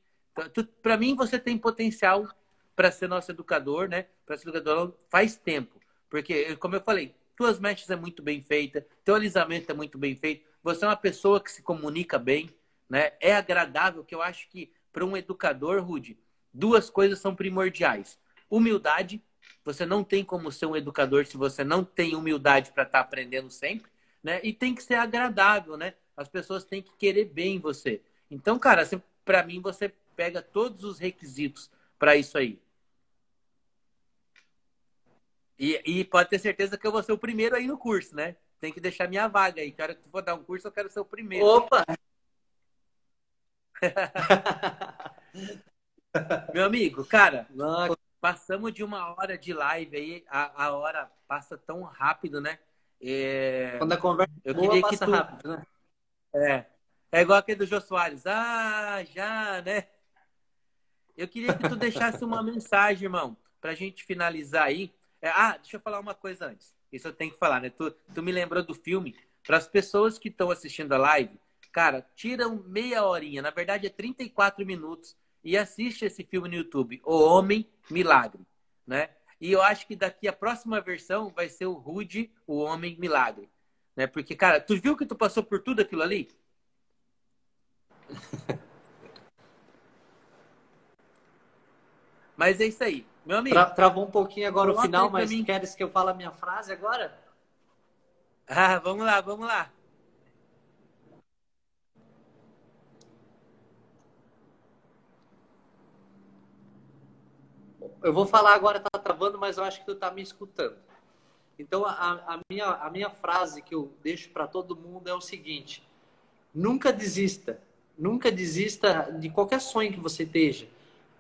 para mim, você tem potencial para ser nosso educador, né? Para ser educador faz tempo. Porque, como eu falei, tuas mechas é muito bem feita, teu alisamento é muito bem feito, você é uma pessoa que se comunica bem, né? É agradável, que eu acho que para um educador, Rude, duas coisas são primordiais. humildade. Você não tem como ser um educador se você não tem humildade para estar tá aprendendo sempre, né? E tem que ser agradável, né? As pessoas têm que querer bem você. Então, cara, para mim você pega todos os requisitos para isso aí. E, e, pode ter certeza que eu vou ser o primeiro aí no curso, né? Tem que deixar minha vaga aí. Quero que for dar um curso, eu quero ser o primeiro. Opa! Meu amigo, cara, passamos de uma hora de live aí, a, a hora passa tão rápido, né? É... Quando a conversa eu boa, queria que tu... rápido, né? É. É igual aquele do Jô Soares. Ah, já, né? Eu queria que tu deixasse uma mensagem, irmão, pra gente finalizar aí. É, ah, deixa eu falar uma coisa antes. Isso eu tenho que falar, né? Tu, tu me lembrou do filme. Para as pessoas que estão assistindo a live, cara, tiram meia horinha, na verdade é 34 minutos, e assiste esse filme no YouTube, O Homem Milagre, né? E eu acho que daqui a próxima versão vai ser o Rude, o Homem Milagre, né? Porque, cara, tu viu que tu passou por tudo aquilo ali? Mas é isso aí. Meu amigo. Tra travou um pouquinho agora o final, mas mim. queres que eu fale a minha frase agora? Ah, vamos lá, vamos lá. Eu vou falar agora, tá travando, mas eu acho que tu tá me escutando. Então, a, a minha, a minha frase que eu deixo para todo mundo é o seguinte: nunca desista. Nunca desista de qualquer sonho que você esteja.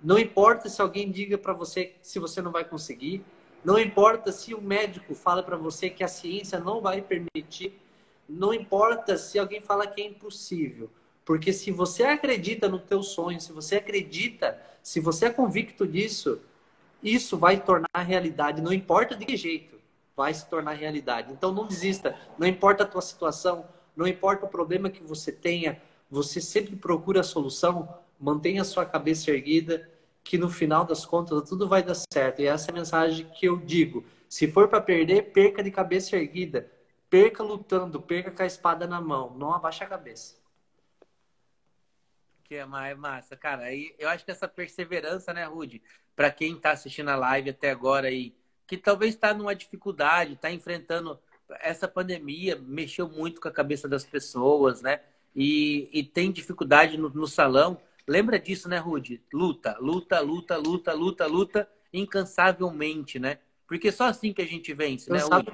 Não importa se alguém diga para você se você não vai conseguir. Não importa se o médico fala para você que a ciência não vai permitir. Não importa se alguém fala que é impossível. Porque se você acredita no teu sonho, se você acredita, se você é convicto disso, isso vai tornar realidade. Não importa de que jeito, vai se tornar realidade. Então não desista. Não importa a tua situação, não importa o problema que você tenha, você sempre procura a solução, mantenha a sua cabeça erguida, que no final das contas tudo vai dar certo. E essa é a mensagem que eu digo. Se for para perder, perca de cabeça erguida. Perca lutando, perca com a espada na mão. Não abaixe a cabeça. Que é mais massa, cara. Eu acho que essa perseverança, né, Rude, para quem está assistindo a live até agora aí, que talvez está numa dificuldade, está enfrentando essa pandemia, mexeu muito com a cabeça das pessoas, né? e, e tem dificuldade no, no, salão, lembra disso, né, Rude? Luta, luta, luta, luta, luta, luta, incansavelmente, né? Porque só assim que a gente vence, né, Rude?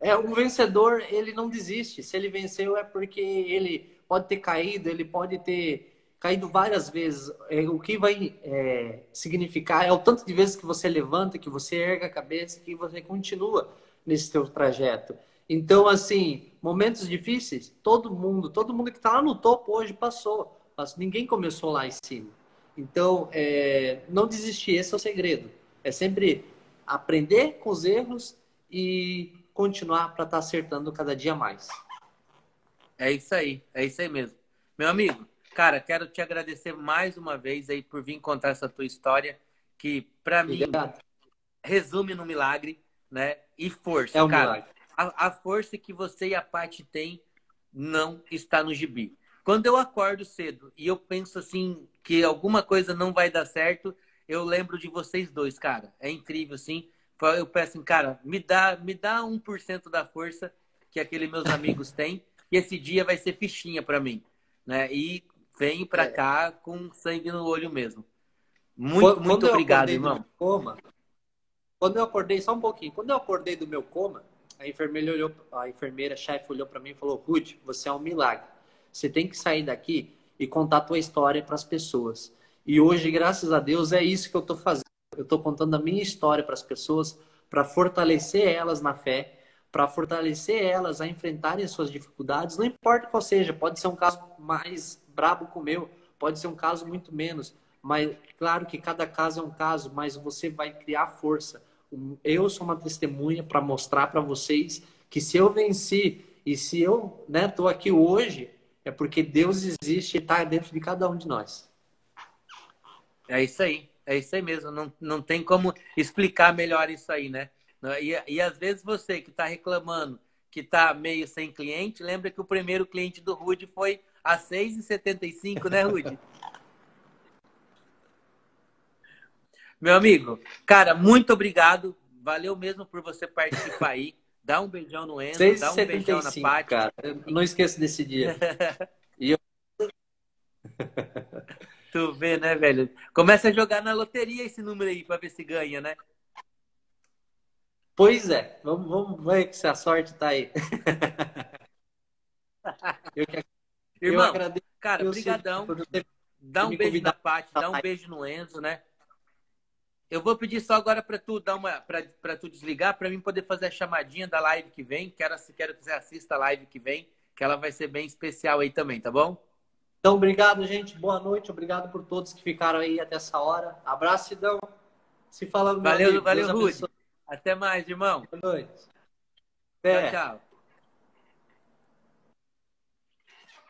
É, o vencedor, ele não desiste. Se ele venceu é porque ele pode ter caído, ele pode ter caído várias vezes. É, o que vai é, significar é o tanto de vezes que você levanta, que você erga a cabeça, que você continua nesse seu trajeto. Então, assim, momentos difíceis, todo mundo, todo mundo que está lá no topo hoje passou. Mas ninguém começou lá em cima. Então, é, não desistir, esse é o segredo. É sempre aprender com os erros e continuar para estar tá acertando cada dia mais. É isso aí, é isso aí mesmo. Meu amigo, cara, quero te agradecer mais uma vez aí por vir contar essa tua história, que para mim resume no milagre, né? E força, é um cara. Milagre a, a força que você e a Paty têm não está no gibi. Quando eu acordo cedo e eu penso assim que alguma coisa não vai dar certo, eu lembro de vocês dois, cara. É incrível, sim. Eu peço assim, cara, me dá, me dá 1% da força que aqueles meus amigos têm, e esse dia vai ser fichinha para mim, né? E vem para é. cá com sangue no olho mesmo. Muito, quando, muito obrigado, irmão. Coma, quando eu acordei, só um pouquinho, quando eu acordei do meu coma, a enfermeira olhou, a enfermeira chefe olhou para mim e falou: Ruth, você é um milagre. Você tem que sair daqui e contar a tua história para as pessoas. E hoje, graças a Deus, é isso que eu estou fazendo. Eu estou contando a minha história para as pessoas, para fortalecer elas na fé, para fortalecer elas a enfrentarem as suas dificuldades, não importa qual seja, pode ser um caso mais brabo como o meu, pode ser um caso muito menos, mas claro que cada caso é um caso, mas você vai criar força eu sou uma testemunha para mostrar para vocês que se eu venci e se eu estou né, aqui hoje, é porque Deus existe e está dentro de cada um de nós. É isso aí, é isso aí mesmo. Não, não tem como explicar melhor isso aí, né? E, e às vezes você que está reclamando que está meio sem cliente, lembra que o primeiro cliente do Rude foi a 6,75, né, Rude? Meu amigo, cara, muito obrigado. Valeu mesmo por você participar aí. Dá um beijão no Enzo, dá um beijão na Paty. cara. Eu não esqueço desse dia. e eu... tu vê, né, velho? Começa a jogar na loteria esse número aí pra ver se ganha, né? Pois é. Vamos, vamos ver se a sorte tá aí. eu, Irmão, eu agradeço. Cara, brigadão. Dá um beijo na Paty, dá um beijo no Enzo, né? Eu vou pedir só agora para tu dar uma para tu desligar para mim poder fazer a chamadinha da live que vem. Quero se quero que você assista a live que vem, que ela vai ser bem especial aí também, tá bom? Então, obrigado, gente. Boa noite. Obrigado por todos que ficaram aí até essa hora. Abraço, Sidão. Se falando. Valeu, valeu, Rude. Até mais, irmão. Boa noite. Até. Tchau, tchau.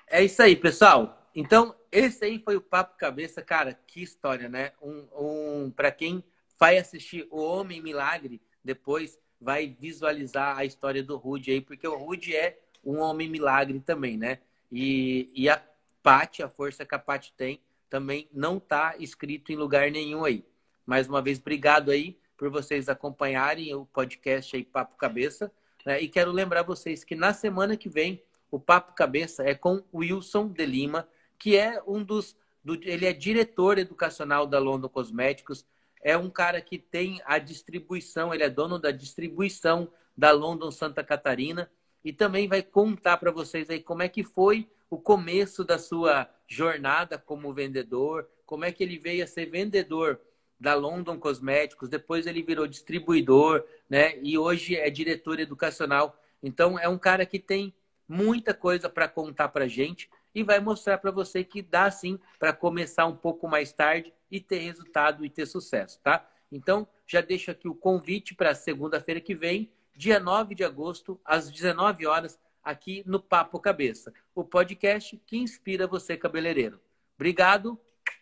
É isso aí, pessoal. Então, esse aí foi o Papo Cabeça. Cara, que história, né? Um, um para quem vai assistir O Homem Milagre, depois vai visualizar a história do Rude aí, porque o Rude é um homem milagre também, né? E, e a Pati, a força que a Pati tem, também não está escrito em lugar nenhum aí. Mais uma vez, obrigado aí por vocês acompanharem o podcast aí Papo Cabeça. Né? E quero lembrar vocês que na semana que vem o Papo Cabeça é com Wilson de Lima, que é um dos. Do, ele é diretor educacional da London Cosméticos, é um cara que tem a distribuição, ele é dono da distribuição da London Santa Catarina e também vai contar para vocês aí como é que foi o começo da sua jornada como vendedor, como é que ele veio a ser vendedor da London Cosméticos, depois ele virou distribuidor, né? E hoje é diretor educacional. Então é um cara que tem muita coisa para contar para gente e vai mostrar para você que dá sim para começar um pouco mais tarde e ter resultado e ter sucesso, tá? Então, já deixo aqui o convite para segunda-feira que vem, dia 9 de agosto, às 19 horas, aqui no Papo Cabeça, o podcast que inspira você, cabeleireiro. Obrigado.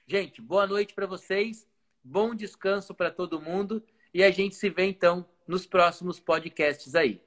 Gente, boa noite para vocês, bom descanso para todo mundo e a gente se vê então nos próximos podcasts aí.